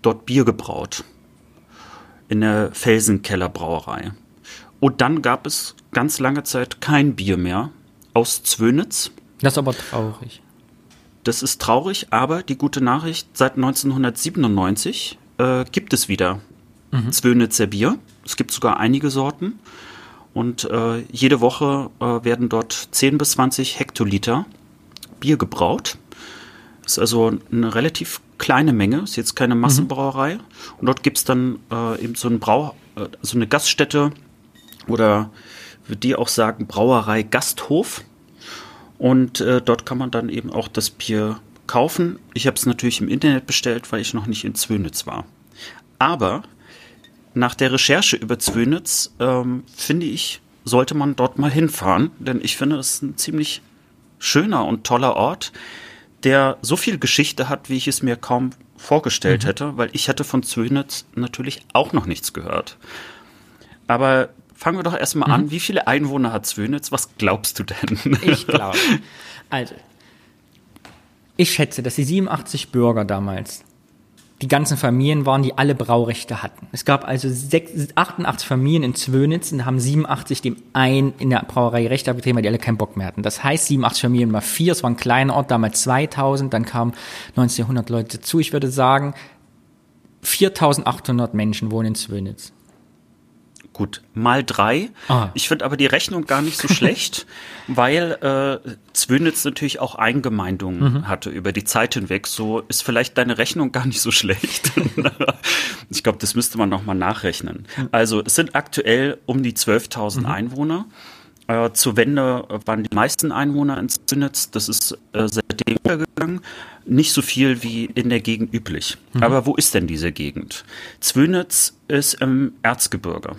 dort Bier gebraut. In der Felsenkeller-Brauerei. Und dann gab es ganz lange Zeit kein Bier mehr aus Zwönitz. Das ist aber traurig. Das ist traurig, aber die gute Nachricht, seit 1997 äh, gibt es wieder Zwönitzer Bier. Es gibt sogar einige Sorten. Und äh, jede Woche äh, werden dort 10 bis 20 Hektoliter Bier gebraut. Ist also eine relativ kleine Menge, ist jetzt keine Massenbrauerei. Und dort gibt es dann äh, eben so, ein Brau äh, so eine Gaststätte oder würde die auch sagen Brauerei Gasthof. Und äh, dort kann man dann eben auch das Bier kaufen. Ich habe es natürlich im Internet bestellt, weil ich noch nicht in Zwönitz war. Aber nach der Recherche über Zwönitz ähm, finde ich, sollte man dort mal hinfahren, denn ich finde, es ist ein ziemlich schöner und toller Ort, der so viel Geschichte hat, wie ich es mir kaum vorgestellt hätte, weil ich hätte von Zwönitz natürlich auch noch nichts gehört. Aber fangen wir doch erstmal an, wie viele Einwohner hat Zwönitz? Was glaubst du denn? Ich glaube. *laughs* Also, ich schätze, dass die 87 Bürger damals die ganzen Familien waren, die alle Braurechte hatten. Es gab also sechs- 88 Familien in Zwönitz und haben 87 dem einen in der Brauerei Recht abgetreten, weil die alle keinen Bock mehr hatten. Das heißt, 87 Familien mal vier, es war ein kleiner Ort, damals 2000, dann kamen 1900 Leute dazu. Ich würde sagen, 4800 Menschen wohnen in Zwönitz. Gut, mal drei. Ah. Ich finde aber die Rechnung gar nicht so *laughs* schlecht, weil äh, Zwönitz natürlich auch Eingemeindungen Mhm. hatte über die Zeit hinweg. So ist vielleicht deine Rechnung gar nicht so schlecht. *laughs* ich glaube, das müsste man nochmal nachrechnen. Also es sind aktuell um die 12.000 Mhm. Einwohner. Äh, zur Wende waren die meisten Einwohner in Zwönitz. Das ist äh, seitdem untergegangen. Nicht so viel wie in der Gegend üblich. Aber wo ist denn diese Gegend? Zwönitz ist im Erzgebirge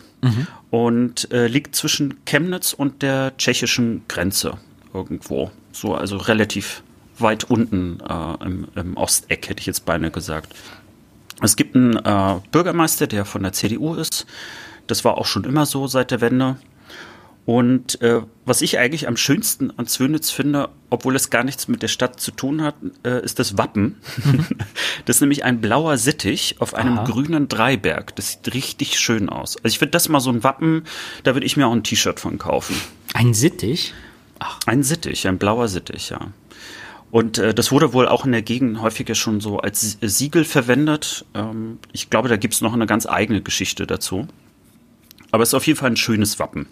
und äh, liegt zwischen Chemnitz und der tschechischen Grenze irgendwo. So, also relativ weit unten äh, im, im Osteck, hätte ich jetzt beinahe gesagt. Es gibt einen äh, Bürgermeister, der von der CDU ist. Das war auch schon immer so seit der Wende. Und äh, was ich eigentlich am schönsten an Zwönitz finde, obwohl es gar nichts mit der Stadt zu tun hat, äh, ist das Wappen. *laughs* das ist nämlich ein blauer Sittich auf einem Aha. grünen Dreiberg. Das sieht richtig schön aus. Also ich finde das mal so ein Wappen, da würde ich mir auch ein T-Shirt von kaufen. Ein Sittich? Ach. Ein Sittich, ein blauer Sittich, ja. Und äh, das wurde wohl auch in der Gegend häufiger schon so als Siegel verwendet. Ähm, ich glaube, da gibt es noch eine ganz eigene Geschichte dazu. Aber es ist auf jeden Fall ein schönes Wappen.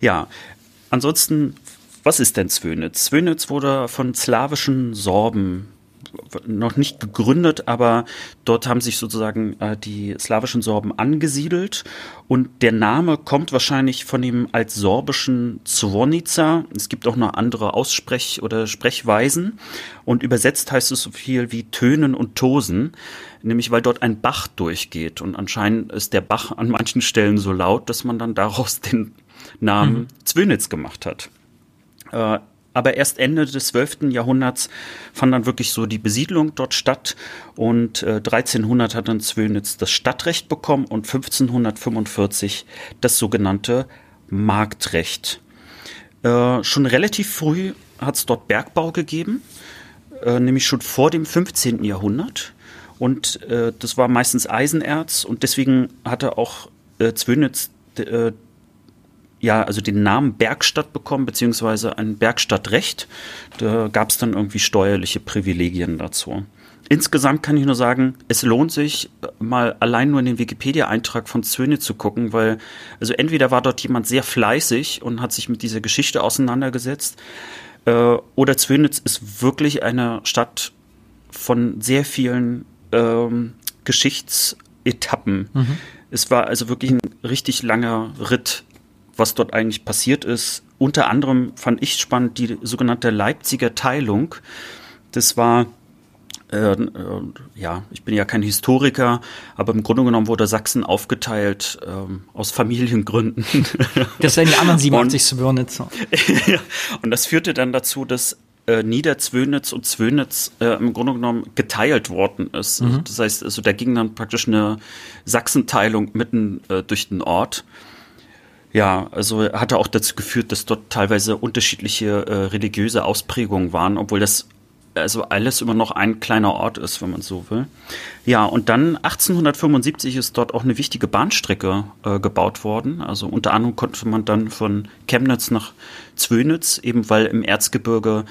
Ja, ansonsten, was ist denn Zwönitz? Zwönitz wurde von slawischen Sorben noch nicht gegründet, aber dort haben sich sozusagen äh, die slawischen Sorben angesiedelt und der Name kommt wahrscheinlich von dem altsorbischen Zwonica. Es gibt auch noch andere Aussprech- oder Sprechweisen und übersetzt heißt es so viel wie Tönen und Tosen, nämlich weil dort ein Bach durchgeht und anscheinend ist der Bach an manchen Stellen so laut, dass man dann daraus den Namen mhm. Zwönitz gemacht hat. Äh, aber erst Ende des 12. Jahrhunderts fand dann wirklich so die Besiedlung dort statt und äh, 1300 hat dann Zwönitz das Stadtrecht bekommen und 1545 das sogenannte Marktrecht. Äh, schon relativ früh hat es dort Bergbau gegeben, äh, nämlich schon vor dem 15. Jahrhundert. Und äh, das war meistens Eisenerz und deswegen hatte auch äh, Zwönitz äh, ja, also den Namen Bergstadt bekommen, beziehungsweise ein Bergstadtrecht. Da gab es dann irgendwie steuerliche Privilegien dazu. Insgesamt kann ich nur sagen, es lohnt sich, mal allein nur in den Wikipedia-Eintrag von Zwöne zu gucken, weil, also entweder war dort jemand sehr fleißig und hat sich mit dieser Geschichte auseinandergesetzt, äh, oder Zwönitz ist wirklich eine Stadt von sehr vielen ähm, Geschichtsetappen. Mhm. Es war also wirklich ein richtig langer Ritt was dort eigentlich passiert ist. Unter anderem fand ich spannend die sogenannte Leipziger Teilung. Das war äh, äh, ja, ich bin ja kein Historiker, aber im Grunde genommen wurde Sachsen aufgeteilt äh, aus Familiengründen. *laughs* Das sind die anderen 87 Zwönitzer. *laughs* ja, und das führte dann dazu, dass äh, Niederzwönitz und Zwönitz äh, im Grunde genommen geteilt worden ist. Mhm. Das heißt, also da ging dann praktisch eine Sachsenteilung mitten äh, durch den Ort. Ja, also hatte auch dazu geführt, dass dort teilweise unterschiedliche äh, religiöse Ausprägungen waren, obwohl das also alles immer noch ein kleiner Ort ist, wenn man so will. Ja, und dann 1875 ist dort auch eine wichtige Bahnstrecke äh, gebaut worden. Also unter anderem konnte man dann von Chemnitz nach Zwönitz, eben weil im Erzgebirge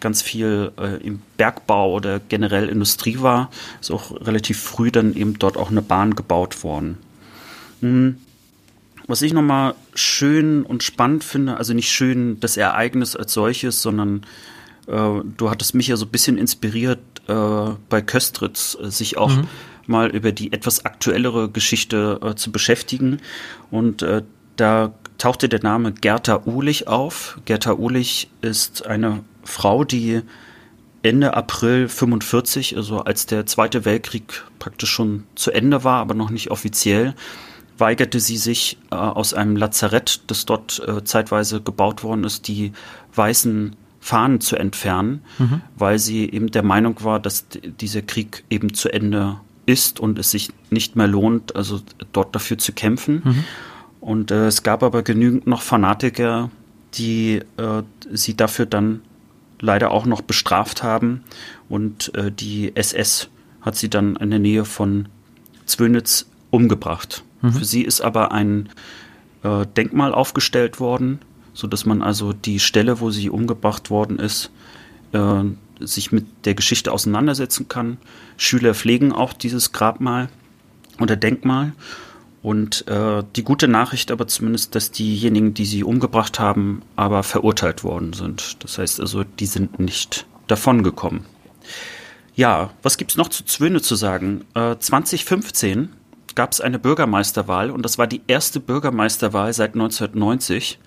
ganz viel äh, im Bergbau oder generell Industrie war, ist auch relativ früh dann eben dort auch eine Bahn gebaut worden. Hm. Was ich nochmal schön und spannend finde, also nicht schön das Ereignis als solches, sondern äh, du hattest mich ja so ein bisschen inspiriert äh, bei Köstritz, äh, sich auch mhm. mal über die etwas aktuellere Geschichte äh, zu beschäftigen. Und äh, da tauchte der Name Gerta Uhlich auf. Gerta Uhlich ist eine Frau, die Ende April 45, also als der Zweite Weltkrieg praktisch schon zu Ende war, aber noch nicht offiziell, weigerte sie sich äh, aus einem Lazarett, das dort äh, zeitweise gebaut worden ist, die weißen Fahnen zu entfernen, mhm. weil sie eben der Meinung war, dass dieser Krieg eben zu Ende ist und es sich nicht mehr lohnt, also dort dafür zu kämpfen. Mhm. Und äh, es gab aber genügend noch Fanatiker, die äh, sie dafür dann leider auch noch bestraft haben. Und äh, die SS hat sie dann in der Nähe von Zwönitz umgebracht. Mhm. Für sie ist aber ein äh, Denkmal aufgestellt worden, so dass man also die Stelle, wo sie umgebracht worden ist, äh, sich mit der Geschichte auseinandersetzen kann. Schüler pflegen auch dieses Grabmal oder Denkmal. Und äh, die gute Nachricht aber zumindest, dass diejenigen, die sie umgebracht haben, aber verurteilt worden sind. Das heißt also, die sind nicht davongekommen. Ja, was gibt's noch zu Zwöne zu sagen? Äh, 2015 gab es eine Bürgermeisterwahl und das war die erste Bürgermeisterwahl seit 1990,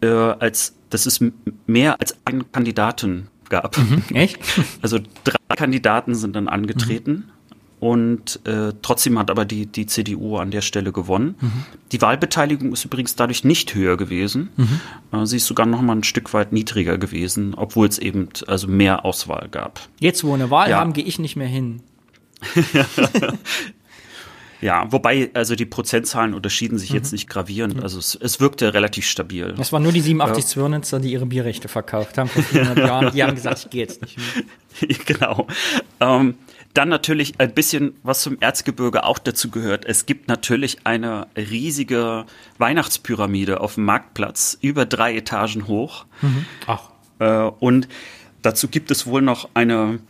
äh, als dass es mehr als einen Kandidaten gab. Mhm, echt? *laughs* Also drei Kandidaten sind dann angetreten. Mhm. Und äh, trotzdem hat aber die, die CDU an der Stelle gewonnen. Mhm. Die Wahlbeteiligung ist übrigens dadurch nicht höher gewesen. Mhm. Äh, sie ist sogar noch mal ein Stück weit niedriger gewesen, obwohl es eben also mehr Auswahl gab. Jetzt, wo wir eine Wahl ja. haben, gehe ich nicht mehr hin. *laughs* *laughs* Ja, wobei, also die Prozentzahlen unterschieden sich mhm. jetzt nicht gravierend. Also es, es wirkte relativ stabil. Das waren nur die 87 ja. Zwirnitzer, die ihre Bierrechte verkauft haben vor 400 *laughs* Jahren. Die haben gesagt, ich gehe jetzt nicht mehr. *laughs* genau. Ähm, dann natürlich ein bisschen, was zum Erzgebirge auch dazu gehört. Es gibt natürlich eine riesige Weihnachtspyramide auf dem Marktplatz, über drei Etagen hoch. Mhm. Ach. Äh, und dazu gibt es wohl noch eine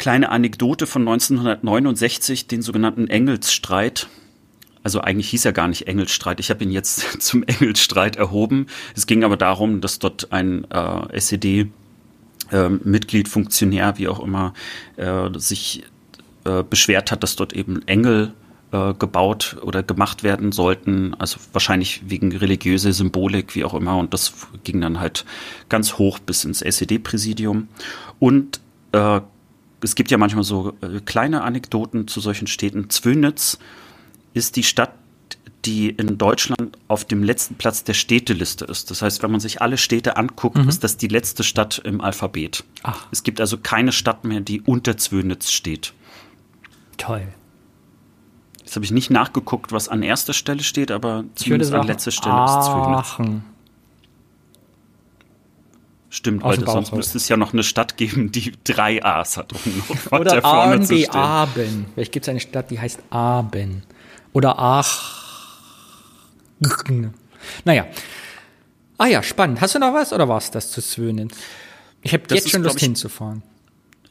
kleine Anekdote von 1969, den sogenannten Engelsstreit. Also eigentlich hieß er gar nicht Engelsstreit. Ich habe ihn jetzt *laughs* zum Engelsstreit erhoben. Es ging aber darum, dass dort ein äh, SED äh, Mitglied, Funktionär, wie auch immer, äh, sich äh, beschwert hat, dass dort eben Engel äh, gebaut oder gemacht werden sollten, also wahrscheinlich wegen religiöser Symbolik, wie auch immer. Und das ging dann halt ganz hoch bis ins SED-Präsidium. Und äh, es gibt ja manchmal so äh, kleine Anekdoten zu solchen Städten. Zwönitz ist die Stadt, die in Deutschland auf dem letzten Platz der Städteliste ist. Das heißt, wenn man sich alle Städte anguckt, mhm. ist das die letzte Stadt im Alphabet. Ach. Es gibt also keine Stadt mehr, die unter Zwönitz steht. Toll. Jetzt habe ich nicht nachgeguckt, was an erster Stelle steht, aber zumindest an letzter Stelle Aachen. ist Zwönitz. Stimmt, weil sonst müsste es ja noch eine Stadt geben, die *laughs* drei A's hat. Um Oder A Aben. Vielleicht gibt es eine Stadt, die heißt Aben. Oder Ach. Naja. Ah ja, spannend. Hast du noch was oder war es das zu Zwönen? Ich habe jetzt schon Lust ich, hinzufahren.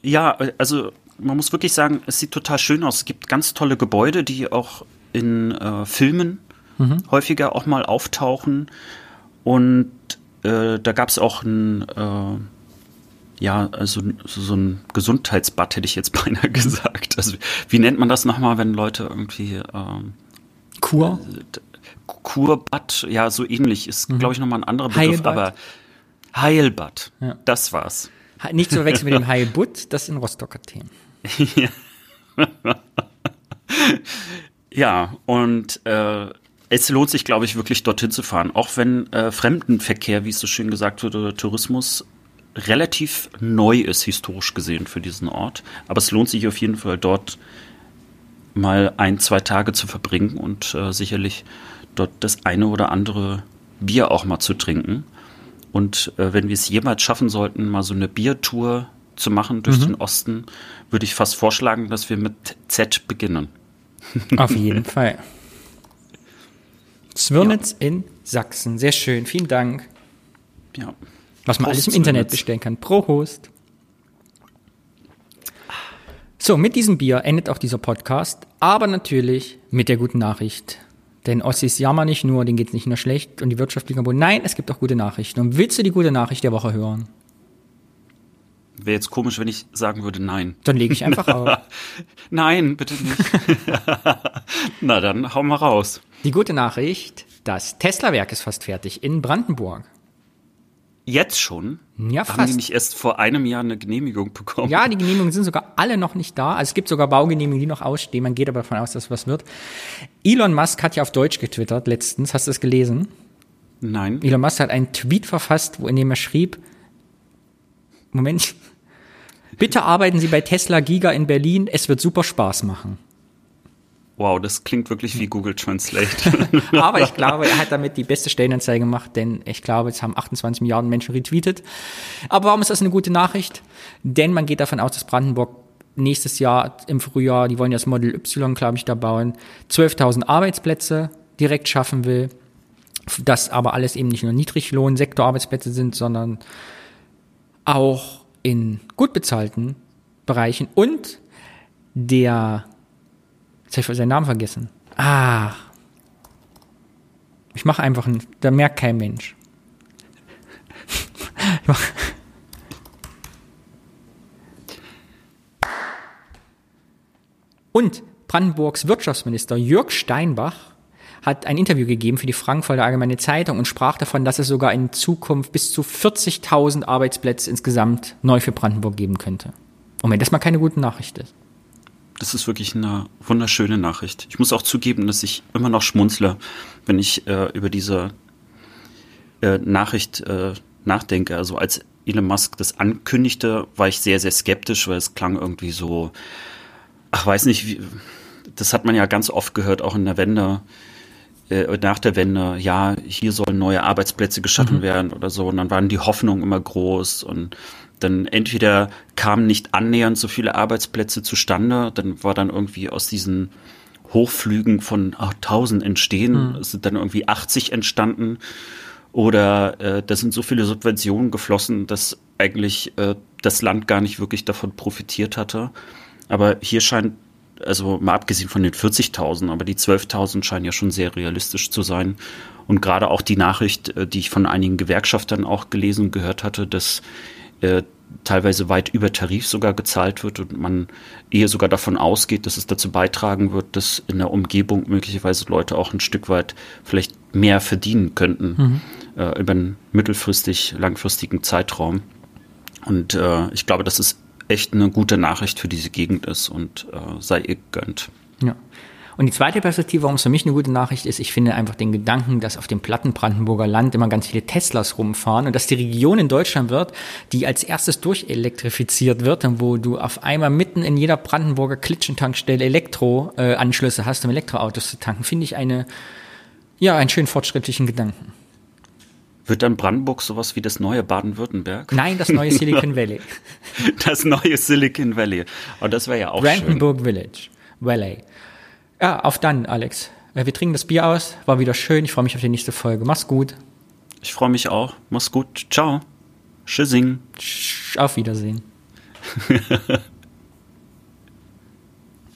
Ja, also man muss wirklich sagen, es sieht total schön aus. Es gibt ganz tolle Gebäude, die auch in äh, Filmen mhm. häufiger auch mal auftauchen. Und äh, da gab es auch ein, äh, ja, also so ein Gesundheitsbad, hätte ich jetzt *laughs* beinahe gesagt. Also wie nennt man das nochmal, wenn Leute irgendwie ähm, Kur? Kurbad, ja, so ähnlich ist, mhm. glaube ich, nochmal ein anderer Begriff, Heilbad. aber Heilbad, ja. das war's. Nicht zu verwechseln mit dem *laughs* Heilbutt, das in Rostock Athen. *laughs* ja. ja, und äh, es lohnt sich, glaube ich, wirklich dorthin zu fahren. Auch wenn äh, Fremdenverkehr, wie es so schön gesagt wird, oder Tourismus relativ neu ist, historisch gesehen, für diesen Ort. Aber es lohnt sich auf jeden Fall, dort mal ein, zwei Tage zu verbringen und äh, sicherlich dort das eine oder andere Bier auch mal zu trinken. Und äh, wenn wir es jemals schaffen sollten, mal so eine Biertour zu machen durch mhm. den Osten, würde ich fast vorschlagen, dass wir mit Z beginnen. Auf jeden Fall. Zwirnitz ja. in Sachsen. Sehr schön. Vielen Dank. Ja. Was man Prost alles im Internet bestellen kann. Pro Host. So, mit diesem Bier endet auch dieser Podcast, aber natürlich mit der guten Nachricht. Denn Ossis jammern nicht nur, denen geht es nicht nur schlecht und die Wirtschaft liegt am Boden. Nein, es gibt auch gute Nachrichten. Und willst du die gute Nachricht der Woche hören? Wäre jetzt komisch, wenn ich sagen würde nein. Dann lege ich einfach *laughs* auf. nein, bitte nicht. *laughs* Na dann hau mal raus. Die gute Nachricht, das Tesla-Werk ist fast fertig in Brandenburg. Jetzt schon? Ja, fast. Haben die nicht erst vor einem Jahr eine Genehmigung bekommen? Ja, die Genehmigungen sind sogar alle noch nicht da. Also es gibt sogar Baugenehmigungen, die noch ausstehen. Man geht aber davon aus, dass was wird. Elon Musk hat ja auf Deutsch getwittert letztens. Hast du es gelesen? Nein. Elon Musk hat einen Tweet verfasst, wo in dem er schrieb, Moment, bitte arbeiten Sie bei Tesla Giga in Berlin. Es wird super Spaß machen. Wow, das klingt wirklich wie Google Translate. *laughs* Aber ich *laughs* glaube, er hat damit die beste Stellenanzeige gemacht, denn ich glaube, es haben 28 Milliarden Menschen retweetet. Aber warum ist das eine gute Nachricht? Denn man geht davon aus, dass Brandenburg nächstes Jahr im Frühjahr, die wollen ja das Model Y, glaube ich, da bauen, 12.000 Arbeitsplätze direkt schaffen will. Das aber alles eben nicht nur Niedriglohn-Sektorarbeitsplätze sind, sondern auch in gut bezahlten Bereichen und der Jetzt habe ich seinen Namen vergessen. Ah. Ich mache einfach einen, da merkt kein Mensch. Und Brandenburgs Wirtschaftsminister Jörg Steinbach hat ein Interview gegeben für die Frankfurter Allgemeine Zeitung und sprach davon, dass es sogar in Zukunft bis zu 40.000 Arbeitsplätze insgesamt neu für Brandenburg geben könnte. Und wenn das mal keine gute Nachricht ist. Das ist wirklich eine wunderschöne Nachricht. Ich muss auch zugeben, dass ich immer noch schmunzle, wenn ich äh, über diese äh, Nachricht äh, nachdenke. Also als Elon Musk das ankündigte, war ich sehr, sehr skeptisch, weil es klang irgendwie so, ach weiß nicht, wie, das hat man ja ganz oft gehört, auch in der Wende, äh, nach der Wende, ja, hier sollen neue Arbeitsplätze geschaffen mhm. werden oder so. Und dann waren die Hoffnungen immer groß und dann entweder kamen nicht annähernd so viele Arbeitsplätze zustande, dann war dann irgendwie aus diesen Hochflügen von oh, 1000 entstehen, mhm. sind dann irgendwie 80 entstanden. Oder äh, da sind so viele Subventionen geflossen, dass eigentlich äh, das Land gar nicht wirklich davon profitiert hatte. Aber hier scheint, also mal abgesehen von den 40.000, aber die 12.000 scheinen ja schon sehr realistisch zu sein. Und gerade auch die Nachricht, äh, die ich von einigen Gewerkschaftern auch gelesen und gehört hatte, dass äh, teilweise weit über Tarif sogar gezahlt wird und man eher sogar davon ausgeht, dass es dazu beitragen wird, dass in der Umgebung möglicherweise Leute auch ein Stück weit vielleicht mehr verdienen könnten mhm. äh, über einen mittelfristig, langfristigen Zeitraum. Und äh, ich glaube, dass es echt eine gute Nachricht für diese Gegend ist und äh, sei ihr gönnt. Ja. Und die zweite Perspektive, warum es für mich eine gute Nachricht ist, ich finde einfach den Gedanken, dass auf dem platten Brandenburger Land immer ganz viele Teslas rumfahren und dass die Region in Deutschland wird, die als erstes durchelektrifiziert wird und wo du auf einmal mitten in jeder Brandenburger Klitschentankstelle Elektroanschlüsse äh, hast, um Elektroautos zu tanken, finde ich eine, ja, einen schön fortschrittlichen Gedanken. Wird dann Brandenburg sowas wie das neue Baden-Württemberg? Nein, das neue Silicon *laughs* Valley. das neue Silicon Valley. Und das wäre ja auch Brandenburg schön. Village. Valley. Ja, auf dann, Alex. Wir trinken das Bier aus. War wieder schön. Ich freue mich auf die nächste Folge. Mach's gut. Ich freue mich auch. Mach's gut. Ciao. Tschüssing. Auf Wiedersehen. *laughs*